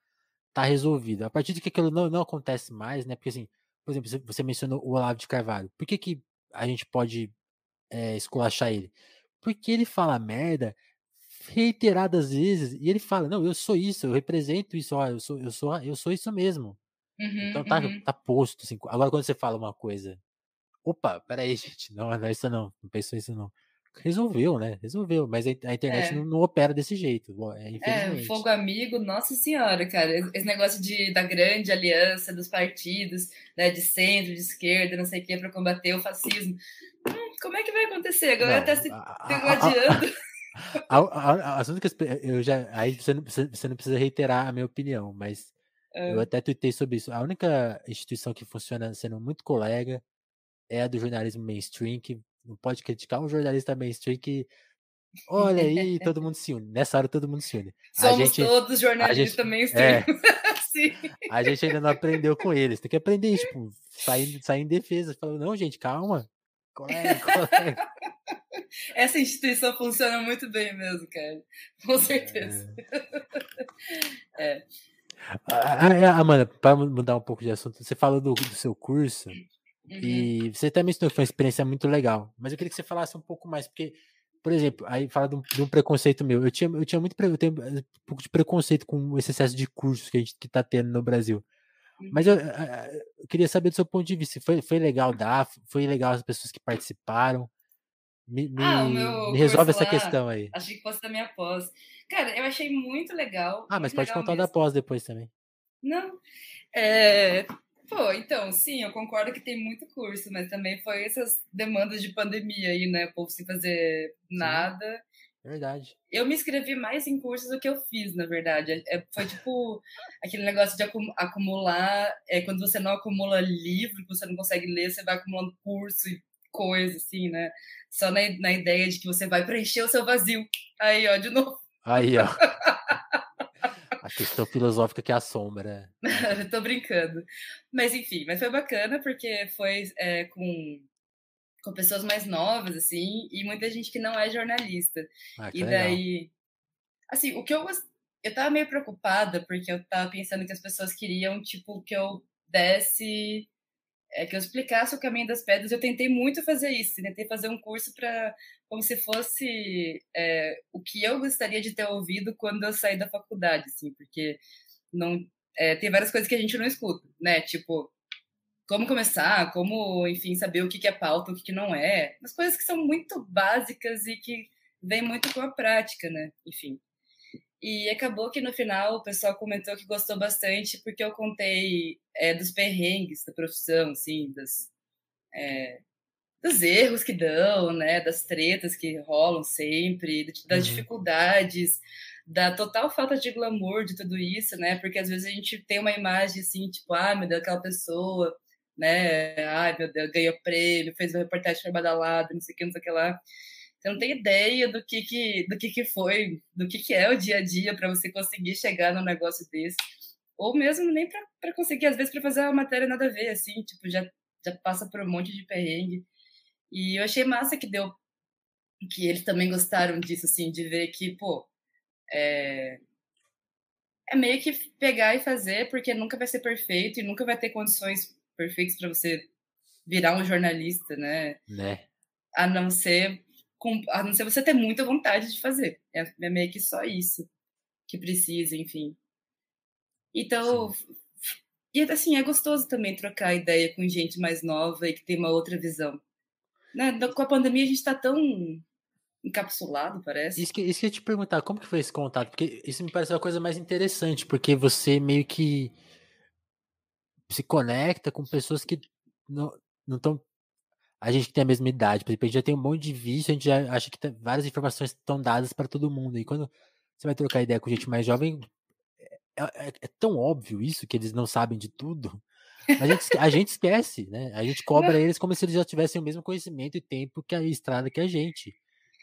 A: tá resolvido. A partir do que aquilo não, não acontece mais, né? Porque assim, por exemplo, você, você mencionou o Olavo de Carvalho. Por que, que a gente pode é, esculachar ele? Porque ele fala merda reiteradas vezes e ele fala: "Não, eu sou isso, eu represento isso, ó, eu sou eu sou eu sou isso mesmo".
B: Uhum,
A: então tá,
B: uhum.
A: tá posto assim. Agora quando você fala uma coisa, opa, peraí, gente, não, não é isso não, não pensou isso não. Resolveu, né? Resolveu, mas a, internet é. não, não, opera desse jeito, é,
B: é, fogo amigo, nossa senhora, cara, esse negócio de, da grande aliança dos partidos, né, de centro, de esquerda, não sei o que, para combater o fascismo. Hum, como é que vai acontecer? A galera tá se degladiando.
A: a, a, a, assunto que eu já aí você não, precisa, você não precisa reiterar a minha opinião, mas Eu até tuitei sobre isso. A única instituição que funciona sendo muito colega é a do jornalismo mainstream, que não pode criticar um jornalista mainstream que olha aí, todo mundo se une. Nessa hora todo mundo se une.
B: Somos a gente, todos jornalistas mainstream. É,
A: a gente ainda não aprendeu com eles. Tem que aprender, tipo, sair, sair em defesa. Falando, não, gente, calma. Colega, colega.
B: Essa instituição funciona muito bem mesmo, cara. Com certeza. É. é.
A: Amanda, para mudar um pouco de assunto, você falou do, do seu curso uhum. e você também mencionou que foi uma experiência muito legal, mas eu queria que você falasse um pouco mais, porque, por exemplo, aí fala de um, de um preconceito meu. Eu tinha, eu tinha muito eu tenho um pouco de preconceito com esse excesso de cursos que a gente que tá tendo no Brasil. Mas eu, uhum. eu, queria saber do seu ponto de vista, foi, foi legal dar, foi legal as pessoas que participaram. Me, ah, me, me resolve essa lá, questão aí.
B: Achei que fosse da minha pós. Cara, eu achei muito legal.
A: Ah, mas
B: pode
A: contar mesmo. da pós depois também.
B: Não. É... Pô, então, sim, eu concordo que tem muito curso, mas também foi essas demandas de pandemia aí, né? O povo sem fazer nada.
A: Verdade.
B: Eu me inscrevi mais em cursos do que eu fiz, na verdade. É, foi tipo aquele negócio de acumular. É, quando você não acumula livro, que você não consegue ler, você vai acumulando curso e coisa, assim, né? Só na, na ideia de que você vai preencher o seu vazio. Aí, ó, de novo.
A: Aí, ó. A questão filosófica que assombra.
B: Tô brincando. Mas enfim, mas foi bacana porque foi é, com, com pessoas mais novas, assim, e muita gente que não é jornalista. Ah, e daí. Legal. Assim, o que eu Eu tava meio preocupada porque eu tava pensando que as pessoas queriam, tipo, que eu desse é, que eu explicasse o caminho das pedras. Eu tentei muito fazer isso, tentei fazer um curso para como se fosse é, o que eu gostaria de ter ouvido quando eu saí da faculdade, assim, porque não é, tem várias coisas que a gente não escuta, né? Tipo, como começar, como, enfim, saber o que, é pauta, o que, que não é, as coisas que são muito básicas e que vêm muito com a prática, né? Enfim. E acabou que no final o pessoal comentou que gostou bastante porque eu contei é, dos perrengues da profissão, assim, das, é, dos erros que dão, né, das tretas que rolam sempre, das uhum. dificuldades, da total falta de glamour de tudo isso, né, porque às vezes a gente tem uma imagem assim, tipo, ah, meu Deus, aquela pessoa, né, ai meu Deus, ganhou prêmio, fez uma reportagem para badalada, não sei o que, não sei o que lá. Você não tem ideia do que, que, do que, que foi, do que, que é o dia a dia para você conseguir chegar num negócio desse. Ou mesmo nem para conseguir, às vezes, para fazer uma matéria nada a ver, assim, tipo, já, já passa por um monte de perrengue. E eu achei massa que deu, que eles também gostaram disso, assim, de ver que, pô, é, é meio que pegar e fazer, porque nunca vai ser perfeito e nunca vai ter condições perfeitas para você virar um jornalista, né?
A: Né?
B: A não ser a não ser você ter muita vontade de fazer. É, é meio que só isso que precisa, enfim. Então, Sim. e assim, é gostoso também trocar ideia com gente mais nova e que tem uma outra visão. Né? Com a pandemia a gente está tão encapsulado, parece.
A: Isso que, isso que eu ia te perguntar, como que foi esse contato? Porque isso me parece uma coisa mais interessante, porque você meio que se conecta com pessoas que não estão a gente que tem a mesma idade, por exemplo, a gente já tem um monte de vício, a gente já acha que várias informações estão dadas para todo mundo. E quando você vai trocar ideia com gente mais jovem, é, é, é, tão óbvio isso que eles não sabem de tudo. A gente, a gente esquece, né? A gente cobra eles como se eles já tivessem o mesmo conhecimento e tempo que a estrada que a gente.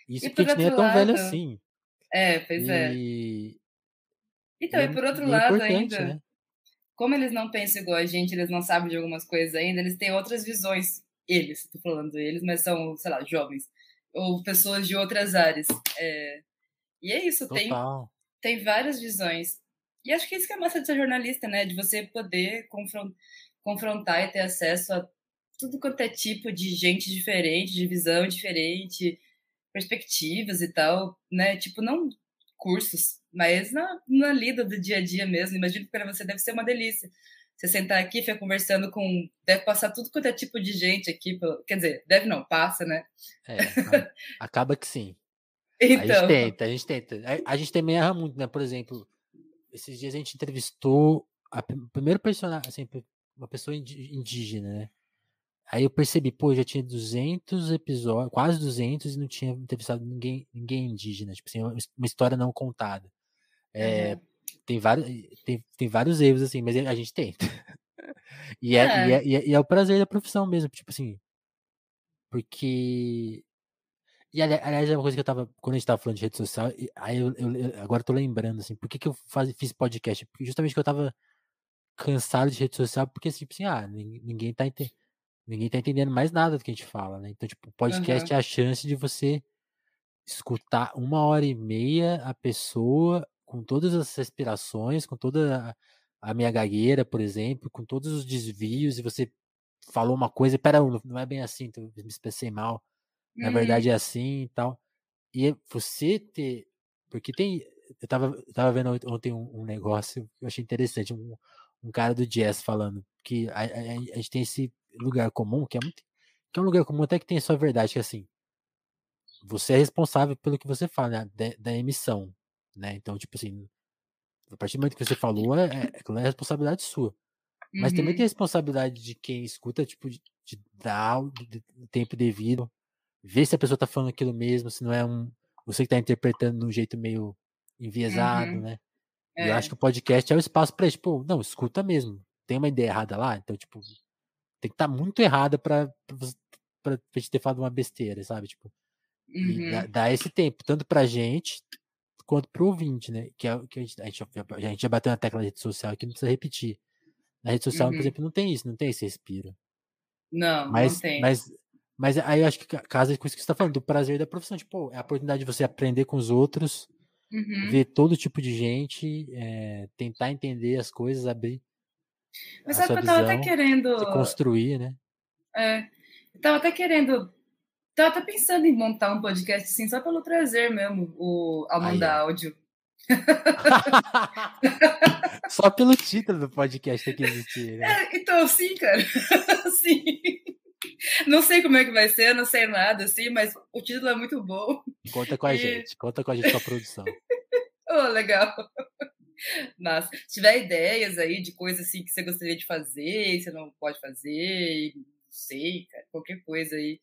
A: Isso porque a gente nem é tão lado, velho assim.
B: É, pois é. e... é. Então, e, por outro lado ainda, né? Como eles não pensam igual a gente, eles não sabem de algumas coisas ainda, eles têm outras visões eles, estou falando eles, mas são, sei lá, jovens, ou pessoas de outras áreas. É... E é isso, tem, tem várias visões. E acho que isso que é massa de ser jornalista, né? De você poder confrontar e ter acesso a tudo quanto é tipo de gente diferente, de visão diferente, perspectivas e tal, né? Tipo, não cursos, mas na, na lida do dia a dia mesmo. Imagino que para você deve ser uma delícia você sentar aqui ficar conversando com. Deve passar tudo quanto é tipo de gente aqui. Quer dizer, deve não, passa, né?
A: É, acaba que sim. Então. A gente então. tenta, a gente tenta. A, a, gente também erra muito, né? Por exemplo, esses dias a gente entrevistou a, o primeiro personagem, assim, uma pessoa indígena, né? Aí eu percebi, pô, já tinha 200 episódios, quase 200 e não tinha entrevistado ninguém, ninguém indígena, tipo assim, uma história não contada. É, uhum. tem, vários, tem, tem vários erros, assim, mas a gente tenta. e, é, é. E, é, e, é, e é o prazer da profissão mesmo, tipo assim. Porque e aliás, é uma coisa que eu tava. Quando a gente tava falando de rede social, aí eu, eu, eu agora eu tô lembrando, assim, por que, que eu faz, fiz podcast? Justamente que eu tava cansado de rede social, porque tipo assim, ah, ninguém tá, ninguém tá entendendo mais nada do que a gente fala, né? Então, tipo, podcast uhum. é a chance de você escutar uma hora e meia a pessoa com todas as respirações, com toda a, minha gagueira, por exemplo, com todos os desvios, e você falou uma coisa, pera, não é bem assim, então me expressei mal na uhum. verdade é assim e tal. E é você ter. Porque tem. Eu tava, eu tava vendo ontem um, um negócio que eu achei interessante. Um, um cara do jazz falando que a, a, a, gente tem esse lugar comum, que é muito. Que é um lugar comum até que tem a sua verdade, que é assim. Você é responsável pelo que você fala, né, da, da, emissão. Né? Então, tipo assim. A partir do momento que você falou, é, é, é responsabilidade sua. Mas uhum. também tem a responsabilidade de quem escuta, tipo, de, de dar o de, de tempo devido ver se a pessoa tá falando aquilo mesmo, se não é um. Você que tá interpretando de um jeito meio enviesado, uhum. né? É. Eu acho que o podcast é o espaço para tipo, não, escuta mesmo. Tem uma ideia errada lá, então, tipo, tem que estar tá muito errada pra, pra, pra gente ter falado uma besteira, sabe? Tipo, uhum. dá, dá, esse tempo, tanto pra gente quanto pro ouvinte, né? Que, é, que a, gente, a, gente, a gente já bateu na tecla da rede social aqui, não precisa repetir. Na rede social, uhum. por exemplo, não tem isso, não tem esse respiro.
B: Não,
A: mas,
B: não tem.
A: Mas mas aí eu acho que casa com isso que você está falando, do prazer da profissão. Tipo, é a oportunidade de você aprender com os outros, uhum. ver todo tipo de gente, é, tentar entender as coisas, abrir.
B: Mas sabe que eu tava até querendo.
A: construir, né?
B: É. Eu tava até querendo. Tava até pensando em montar um podcast assim, só pelo prazer mesmo, o Amanda aí, Áudio.
A: só pelo título do podcast tem que existir. Né?
B: É, então, sim, cara. sim. Não sei como é que vai ser, não sei nada, assim, mas o título é muito bom.
A: Conta com a e... gente, conta com a gente com a produção.
B: oh, legal. Mas se tiver ideias aí de coisas assim que você gostaria de fazer, você não pode fazer, não sei, cara, qualquer coisa aí.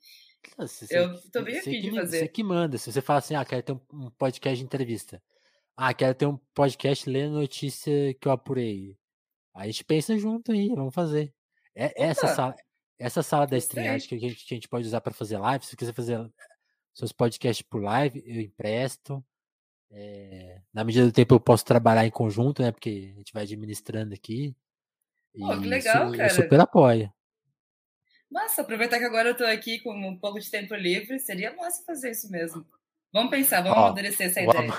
B: Nossa, eu tô bem afim de fazer.
A: Você que manda. Se você fala assim, ah, quero ter um podcast de entrevista. Ah, quero ter um podcast lendo notícia que eu apurei. Aí a gente pensa junto aí, vamos fazer. É, essa, sala, essa sala da streaming que a gente, que a gente pode usar para fazer live, se você quiser fazer seus podcasts por live, eu empresto. É, na medida do tempo eu posso trabalhar em conjunto, né? Porque a gente vai administrando aqui.
B: Pô, que legal,
A: isso,
B: cara.
A: Eu super apoio.
B: Massa, aproveitar que agora eu tô aqui com um pouco de tempo livre, seria massa fazer isso mesmo. Vamos pensar, vamos ó, amadurecer essa ideia.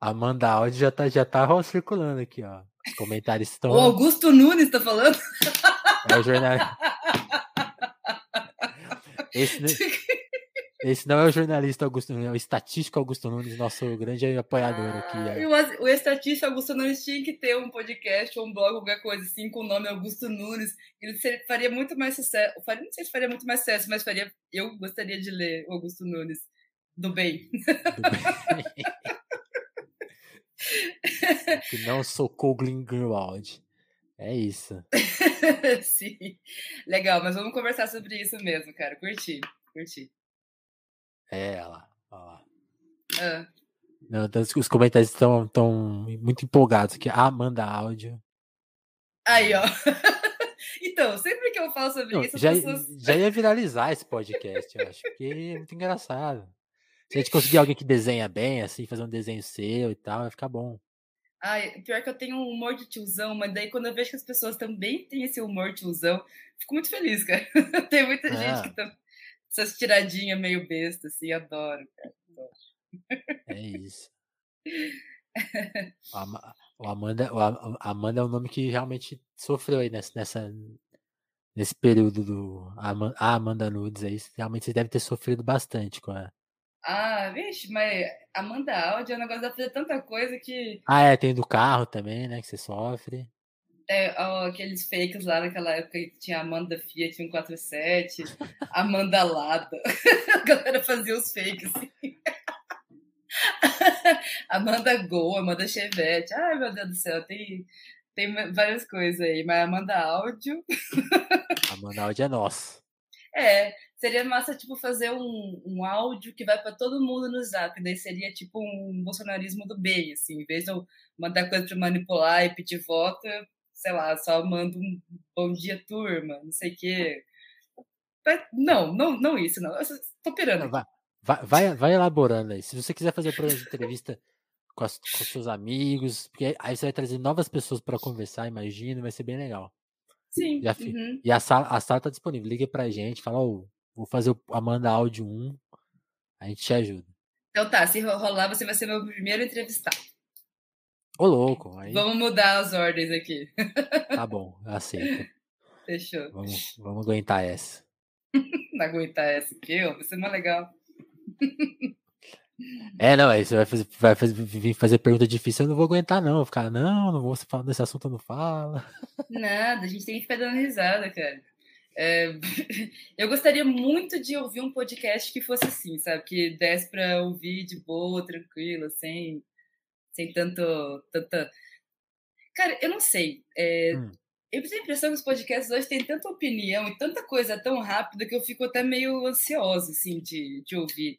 A: Amanda Audi já tá, já tá circulando aqui, ó. Os comentários estão.
B: O Augusto Nunes tá falando?
A: É o jornalista. Esse, esse não é o jornalista Augusto Nunes, é o estatístico Augusto Nunes, nosso grande apoiador ah, aqui. É.
B: O, o estatístico Augusto Nunes tinha que ter um podcast ou um blog, qualquer coisa assim, com o nome Augusto Nunes. Ele faria muito mais sucesso. Faria, não sei se faria muito mais sucesso, mas faria. Eu gostaria de ler o Augusto Nunes. Do bem. Do bem.
A: que não sou Coglin Greenwald. É isso.
B: Sim. Legal, mas vamos conversar sobre isso mesmo, cara. Curti, curti.
A: É, olha lá. Olha lá. Ah. Não, os comentários estão tão muito empolgados aqui. Ah, manda áudio.
B: Aí, ó. então, sempre que eu falo sobre Não, isso,
A: já,
B: pessoas...
A: já ia viralizar esse podcast, eu acho, porque é muito engraçado. Se a gente conseguir alguém que desenha bem, assim, fazer um desenho seu e tal, vai ficar bom.
B: Ai, pior que eu tenho um humor de tiozão, mas daí quando eu vejo que as pessoas também têm esse humor tiozão, fico muito feliz, cara. Tem muita ah. gente que tá essas tiradinhas meio besta, assim, adoro, cara. Adoro.
A: É isso. O Amanda, o Amanda é um nome que realmente sofreu aí nessa, nessa nesse período do a Amanda Nudes aí. Realmente você deve ter sofrido bastante com a
B: ah, vixe, mas Amanda Audi é um negócio de fazer tanta coisa que.
A: Ah, é, tem do carro também, né? Que você sofre.
B: É, ó, aqueles fakes lá naquela época que tinha Amanda Fiat 147, Amanda Lada. A galera fazia os fakes assim. Amanda Gol, Amanda Chevette. Ai, meu Deus do céu, tem, tem várias coisas aí, mas Amanda Áudio.
A: Amanda Áudio é nossa.
B: É, seria massa, tipo, fazer um, um áudio que vai para todo mundo no zap. Daí seria, tipo, um bolsonarismo do bem, assim. Em vez de eu mandar coisa para manipular e pedir voto, sei lá, só mando um bom dia, turma, não sei o quê. Não, não, não isso, não. Eu tô pirando.
A: Vai, vai, vai, elaborando aí. Se você quiser fazer programa de entrevista com, as, com seus amigos, porque aí você vai trazer novas pessoas para conversar, imagino, vai ser bem legal.
B: Sim. uhum.
A: E a sala, a sala tá disponível. Liga pra gente, fala, oh, vou fazer o Amanda Áudio 1, a gente te ajuda.
B: Então tá, se rolar, você vai ser meu primeiro entrevistado.
A: Ô, louco. Aí...
B: Vamos mudar as ordens aqui.
A: Tá bom, aceito.
B: Fechou.
A: Vamos, vamos aguentar essa.
B: Não aguentar essa aqui, ó, vai ser mais legal.
A: É, não, aí você vai fazer, vai fazer, vir fazer pergunta difícil, eu não vou aguentar, não. Vou ficar, não, não vou falar desse assunto, não fala.
B: Nada, a gente tem que ficar dando risada, cara. É, eu gostaria muito de ouvir um podcast que fosse assim, sabe? Que desse para ouvir de boa, tranquila, sem, sem tanto, tanta. Cara, eu não sei. É, hum. Eu tenho a impressão que os podcasts hoje têm tanta opinião e tanta coisa tão rápida que eu fico até meio ansiosa, assim, de, de ouvir.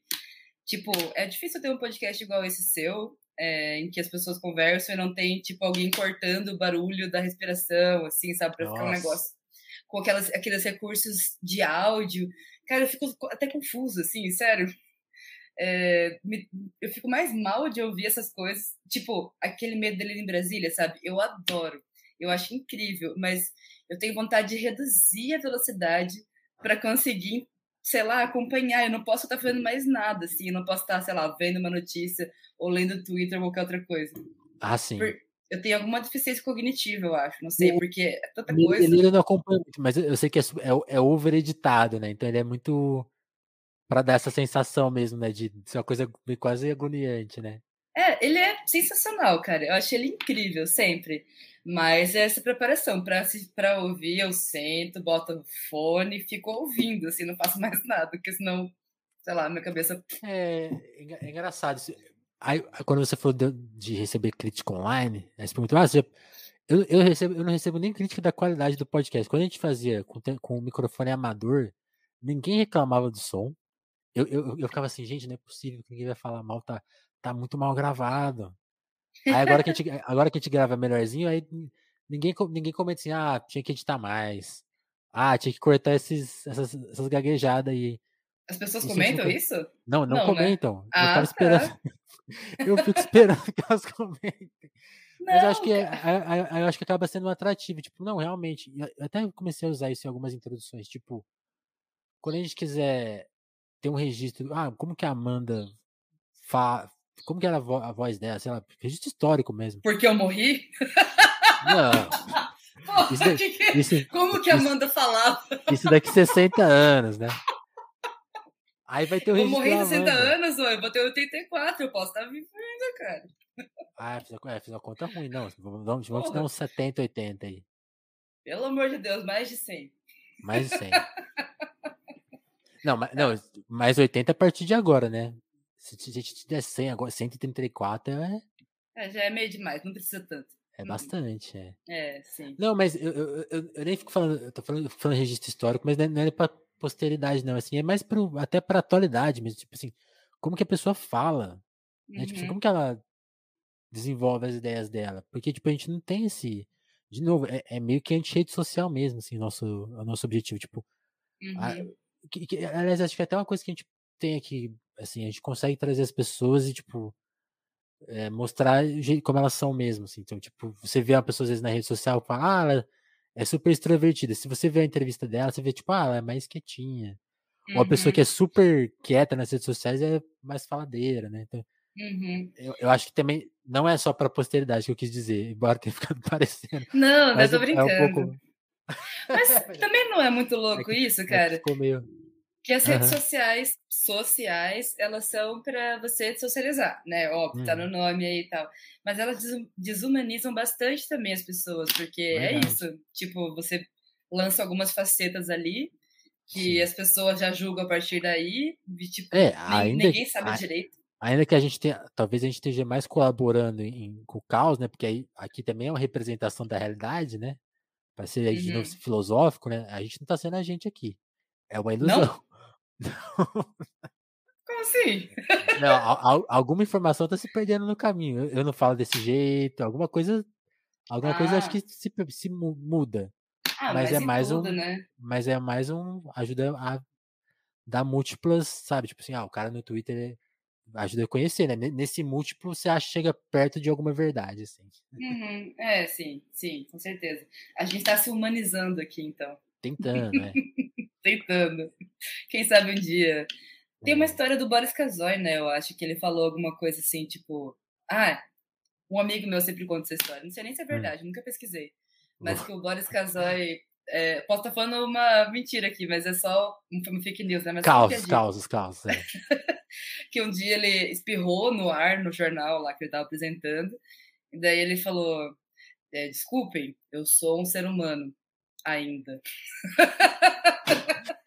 B: Tipo, é difícil ter um podcast igual esse seu, é, em que as pessoas conversam e não tem, tipo, alguém cortando o barulho da respiração, assim, sabe? Pra Nossa. ficar um negócio com aquelas, aqueles recursos de áudio. Cara, eu fico até confuso, assim, sério. É, me, eu fico mais mal de ouvir essas coisas. Tipo, aquele medo dele em Brasília, sabe? Eu adoro. Eu acho incrível, mas eu tenho vontade de reduzir a velocidade para conseguir sei lá, acompanhar. Eu não posso estar fazendo mais nada, assim. Eu não posso estar, sei lá, vendo uma notícia ou lendo Twitter ou qualquer outra coisa.
A: Ah, sim. Por...
B: Eu tenho alguma deficiência cognitiva, eu acho. Não sei, porque é tanta coisa.
A: Ele não acompanha muito, mas eu sei que é, é, é over-editado, né? Então ele é muito. Para dar essa sensação mesmo, né? De ser uma coisa quase agoniante, né?
B: É, ele é sensacional, cara. Eu acho ele incrível, sempre. Mas é essa preparação para ouvir, eu sento, boto o fone, fico ouvindo, assim, não faço mais nada, porque senão, sei lá, minha cabeça.
A: É, é engraçado. Aí, quando você falou de, de receber crítica online, aí você perguntou, ah, você, eu, eu, recebo, eu não recebo nem crítica da qualidade do podcast. Quando a gente fazia com, com o microfone amador, ninguém reclamava do som. Eu, eu, eu ficava assim, gente, não é possível que ninguém vai falar mal, tá, tá muito mal gravado. Aí agora que a gente, agora que a gente grava melhorzinho, aí ninguém, ninguém comenta assim, ah, tinha que editar mais. Ah, tinha que cortar esses, essas, essas gaguejadas aí.
B: As pessoas isso comentam isso?
A: Não, não, não né? comentam. Né? Ah, eu. Tá. eu fico esperando que elas comentem. Não, Mas eu acho que é, eu acho que acaba sendo um atrativo. Tipo, não, realmente. Eu até comecei a usar isso em algumas introduções. Tipo, quando a gente quiser ter um registro. Ah, como que a Amanda fa, como que era a, vo a voz dela? Sei lá, registro histórico mesmo.
B: Porque eu morri?
A: Não.
B: Porra, isso, que, isso, como que a Amanda isso, falava?
A: Isso daqui 60 anos, né? Aí vai ter o
B: registro. Eu morri 60 anos, eu vou ter 84, eu posso estar vivo ainda, cara.
A: Ah, fiz, é, fiz uma conta ruim, não. Vamos, vamos dar uns 70, 80 aí.
B: Pelo amor de Deus, mais de 100.
A: Mais de 100. Não, mas, não, mais 80 a partir de agora, né? Se a gente te der 100 agora, 134
B: é. É, já é meio demais, não precisa tanto.
A: É uhum. bastante,
B: é. É, sim.
A: Não, mas eu, eu, eu, eu nem fico falando, eu tô falando, falando registro histórico, mas não é, é pra posteridade, não. Assim, é mais pro, até pra atualidade mesmo. Tipo assim, como que a pessoa fala. Né? Uhum. Tipo assim, como que ela desenvolve as ideias dela. Porque, tipo, a gente não tem esse. De novo, é, é meio que anti-rede social mesmo, assim, nosso, o nosso objetivo. Tipo. Uhum. A, que, que, aliás, acho que é até uma coisa que a gente tem aqui assim, a gente consegue trazer as pessoas e, tipo, é, mostrar como elas são mesmo, assim. Então, tipo, você vê uma pessoa às vezes na rede social e fala, ah, ela é super extrovertida. Se você vê a entrevista dela, você vê, tipo, ah, ela é mais quietinha. Uhum. Ou a pessoa que é super quieta nas redes sociais é mais faladeira, né? Então,
B: uhum.
A: eu, eu, acho que também não é só pra posteridade que eu quis dizer, embora tenha ficado parecendo.
B: Não, mas eu tô brincando. É um pouco... Mas também não é muito é louco é que, isso, cara?
A: É ficou meio...
B: Que as redes uhum. sociais, sociais, elas são para você socializar, né? Óbvio, uhum. tá no uhum. nome aí e tal. Mas elas desumanizam bastante também as pessoas, porque é isso. Tipo, você lança algumas facetas ali que Sim. as pessoas já julgam a partir daí, e, tipo, é, ainda, ninguém sabe a, direito.
A: Ainda que a gente tenha, talvez a gente esteja mais colaborando em, com o caos, né? Porque aí, aqui também é uma representação da realidade, né? Para ser uhum. de novo uhum. filosófico, né? A gente não está sendo a gente aqui É uma ilusão.
B: Como assim?
A: Não, a, a, alguma informação tá se perdendo no caminho. Eu, eu, não falo desse jeito, alguma coisa. Alguma ah. coisa acho que se, se muda.
B: Ah, mas, mas é mais tudo, um. Né?
A: Mas é mais um. Ajuda a dar múltiplas, sabe? Tipo assim, ah, o cara no Twitter ajuda a conhecer, né? Nesse múltiplo você acha que chega perto de alguma verdade, assim.
B: Uhum. É, sim, sim, com certeza. A gente tá se humanizando aqui, então.
A: Tentando, né?
B: Tentando. Quem sabe um dia. Tem uma é. história do Boris Kazoy, né? Eu acho que ele falou alguma coisa assim, tipo, ah, um amigo meu sempre conta essa história. Não sei nem se é hum. verdade, hum. nunca pesquisei. Mas que o Boris Kazoy é, posso estar falando uma mentira aqui, mas é só uma fake news, né? Mas
A: causos, causos, causos. É.
B: que um dia ele espirrou no ar, no jornal lá que ele estava apresentando, e daí ele falou: é, Desculpem, eu sou um ser humano ainda.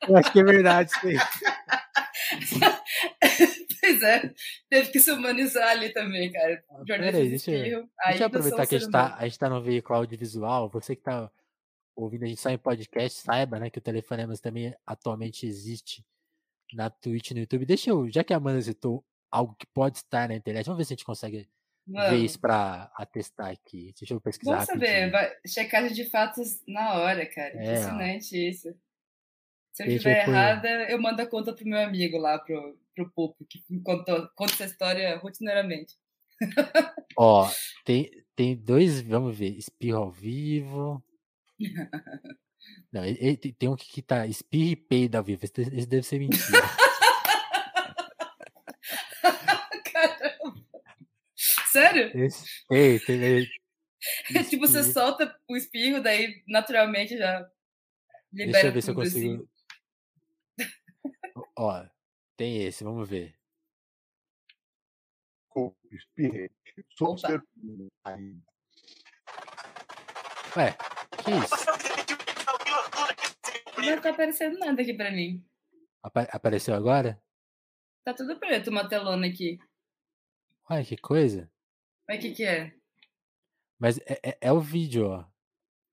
A: Eu acho que é verdade, sim.
B: pois é, teve que se humanizar ali também, cara.
A: Ah, peraí, deixa, eu, deixa eu aproveitar que a gente, tá, a gente tá no veículo audiovisual, você que tá ouvindo a gente só em podcast, saiba, né, que o Telefonemas também atualmente existe na Twitch no YouTube. Deixa eu, já que a Amanda citou algo que pode estar na internet, vamos ver se a gente consegue Ver isso para atestar aqui. Deixa eu pesquisar.
B: Vamos saber, vai, checagem de fatos na hora, cara. É, Impressionante ó. isso. Se eu estiver errada, eu mando a conta pro meu amigo lá, pro, pro Pupo, que contou, conta essa história rotineiramente.
A: Ó, tem, tem dois, vamos ver, espirro ao vivo. Não, ele, tem um que tá espirra e peida ao vivo. Esse, esse deve ser mentira.
B: Caramba. Sério?
A: Esse, ei, tem,
B: ei, é tipo, você solta o espirro, daí naturalmente já libera Deixa eu ver se eu consigo. Assim.
A: Ó, tem esse, vamos ver.
C: Espirrete. Sou um ser ainda.
A: Ué, que isso?
B: Não tá aparecendo nada aqui pra mim.
A: Apa apareceu agora?
B: Tá tudo preto, uma telona aqui.
A: Ué, que coisa.
B: Mas o que que é?
A: Mas é, é, é, o vídeo, ó.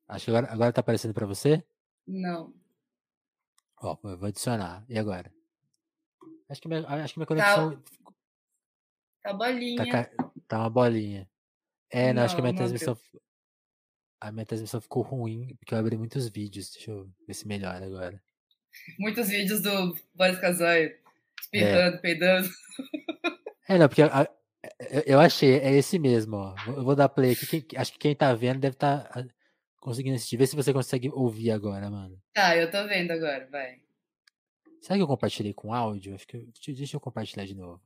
A: Acho que agora, agora tá aparecendo pra você?
B: Não.
A: Ó, eu vou adicionar. E agora? Acho que minha, acho que minha tá conexão. Tá,
B: tá bolinha.
A: Tá, tá, uma bolinha. É, não, não acho que a minha transmissão a minha transmissão ficou ruim, porque eu abri muitos vídeos. Deixa eu ver se melhora agora.
B: Muitos vídeos do Boris Casoy espirrando, é. peidando.
A: É, não, porque a, eu achei, é esse mesmo, ó. Eu vou dar play aqui. Quem, acho que quem tá vendo deve estar tá conseguindo assistir. Vê se você consegue ouvir agora, mano.
B: Tá, eu tô vendo agora, vai.
A: Será que eu compartilhei com áudio? Acho que eu, deixa eu compartilhar de novo.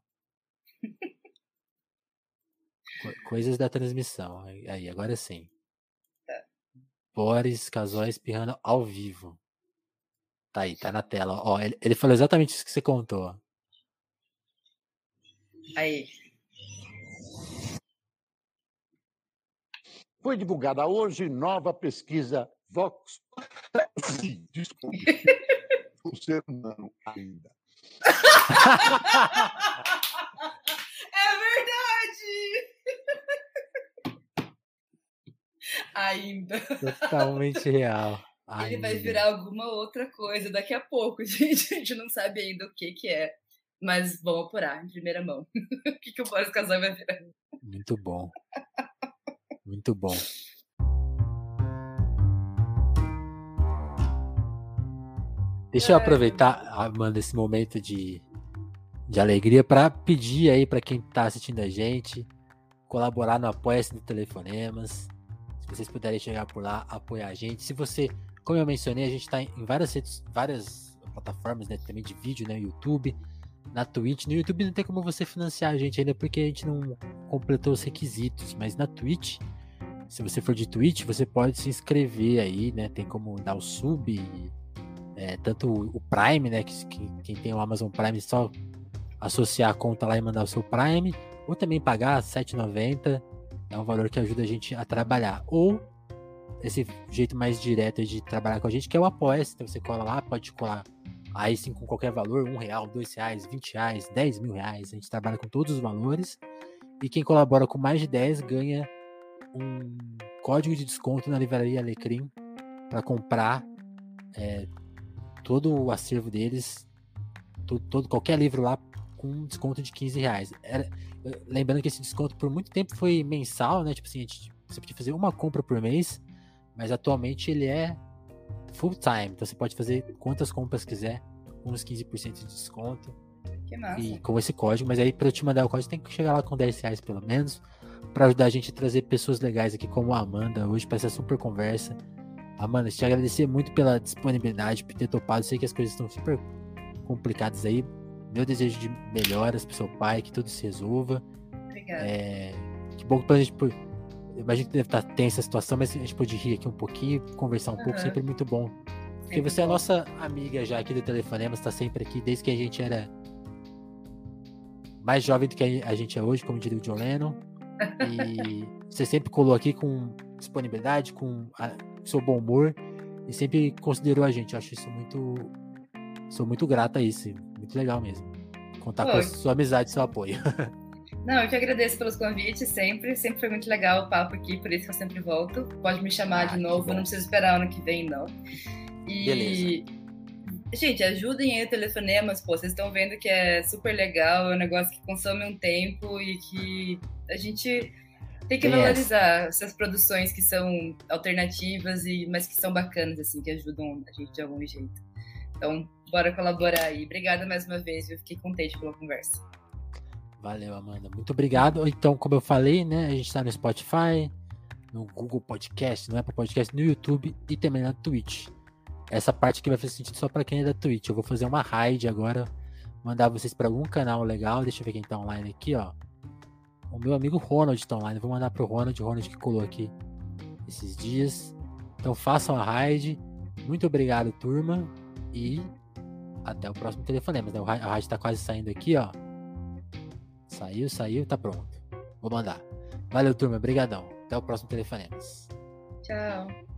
A: Coisas da transmissão. Aí, agora sim. Boris Casói espirrando ao vivo. Tá aí, tá na tela. Ó, ele, ele falou exatamente isso que você contou.
B: Aí.
C: Foi divulgada hoje nova pesquisa Vox. Desculpe. o ser humano ainda.
B: é verdade! Ainda.
A: Totalmente real.
B: Ainda. Ele vai virar alguma outra coisa daqui a pouco, gente. A gente não sabe ainda o que, que é. Mas vamos apurar em primeira mão. o que, que o Boris Casal vai virar.
A: Muito bom. Muito bom. Deixa eu aproveitar, Amanda, esse momento de, de alegria para pedir aí para quem está assistindo a gente colaborar no Apoia-se do Telefonemas. Se vocês puderem chegar por lá, apoiar a gente. Se você, como eu mencionei, a gente está em várias redes, várias plataformas né, também de vídeo, né? YouTube, na Twitch. No YouTube não tem como você financiar a gente ainda porque a gente não completou os requisitos. Mas na Twitch, se você for de Twitch, você pode se inscrever aí, né? Tem como dar o sub, é, tanto o Prime, né? Que, que, quem tem o Amazon Prime só associar a conta lá e mandar o seu Prime, ou também pagar R$ 7,90 é um valor que ajuda a gente a trabalhar. Ou esse jeito mais direto de trabalhar com a gente, que é o apoia Então você cola lá, pode colar aí sim com qualquer valor, um real, dois reais, vinte reais, dez mil reais. A gente trabalha com todos os valores. E quem colabora com mais de 10 ganha um código de desconto na livraria Alecrim para comprar é, todo o acervo deles, todo, todo qualquer livro lá com desconto de 15 reais. Era, lembrando que esse desconto por muito tempo foi mensal, né? Tipo assim, a gente, você podia fazer uma compra por mês, mas atualmente ele é full time. Então você pode fazer quantas compras quiser, com uns 15% de desconto.
B: Que massa.
A: E com esse código, mas aí para eu te mandar o código tem que chegar lá com 10 reais pelo menos, para ajudar a gente a trazer pessoas legais aqui como a Amanda hoje para essa super conversa. Amanda, te agradecer muito pela disponibilidade, por ter topado. Sei que as coisas estão super complicadas aí. Meu desejo de melhoras pro seu pai, que tudo se resolva.
B: Obrigada.
A: É, que bom que a gente. Imagino que deve estar tensa a situação, mas a gente pode rir aqui um pouquinho, conversar um pouco,
B: Aham.
A: sempre muito bom. Porque
B: Sempre
A: você é a nossa amiga já aqui do Telefonema, está sempre aqui, desde que a gente era mais jovem do que a gente é hoje, como diria o John Lennon. E você sempre colou aqui com disponibilidade, com a- seu bom humor e sempre considerou a gente. Eu acho isso muito. Sou muito grato a isso. Muito legal mesmo. Contar com a sua amizade e seu apoio.
B: Não, eu que agradeço pelos convites sempre. Sempre foi muito legal o papo aqui, por isso que eu sempre volto. Pode me chamar
A: Ah,
B: de novo, não preciso esperar ano que vem, não. E.
A: Beleza.
B: Gente, ajudem aí o telefonemas, pô. Vocês estão vendo que é super legal, é um negócio que consome um tempo e que a gente tem que valorizar essas produções que são alternativas, e mas que são bacanas, assim, que ajudam a gente de algum jeito. Então, bora colaborar aí. Obrigada mais uma vez, eu fiquei contente pela conversa.
A: Valeu, Amanda. Muito obrigado. Então, como eu falei, né? A gente tá no Spotify, no Google Podcast, no Apple Podcast, no YouTube e também na Twitch. Essa parte aqui vai fazer sentido só para quem é da Twitch. Eu vou fazer uma raid agora, mandar vocês para algum canal legal. Deixa eu ver quem tá online aqui, ó. O meu amigo Ronald tá online. Vou mandar pro Ronald, Ronald que colou aqui esses dias. Então façam a raid. Muito obrigado, turma. E até o próximo telefonema. né? A raid tá quase saindo aqui, ó. Saiu, saiu, tá pronto. Vou mandar. Valeu, turma. Obrigadão. Até o próximo telefonemas.
B: Tchau.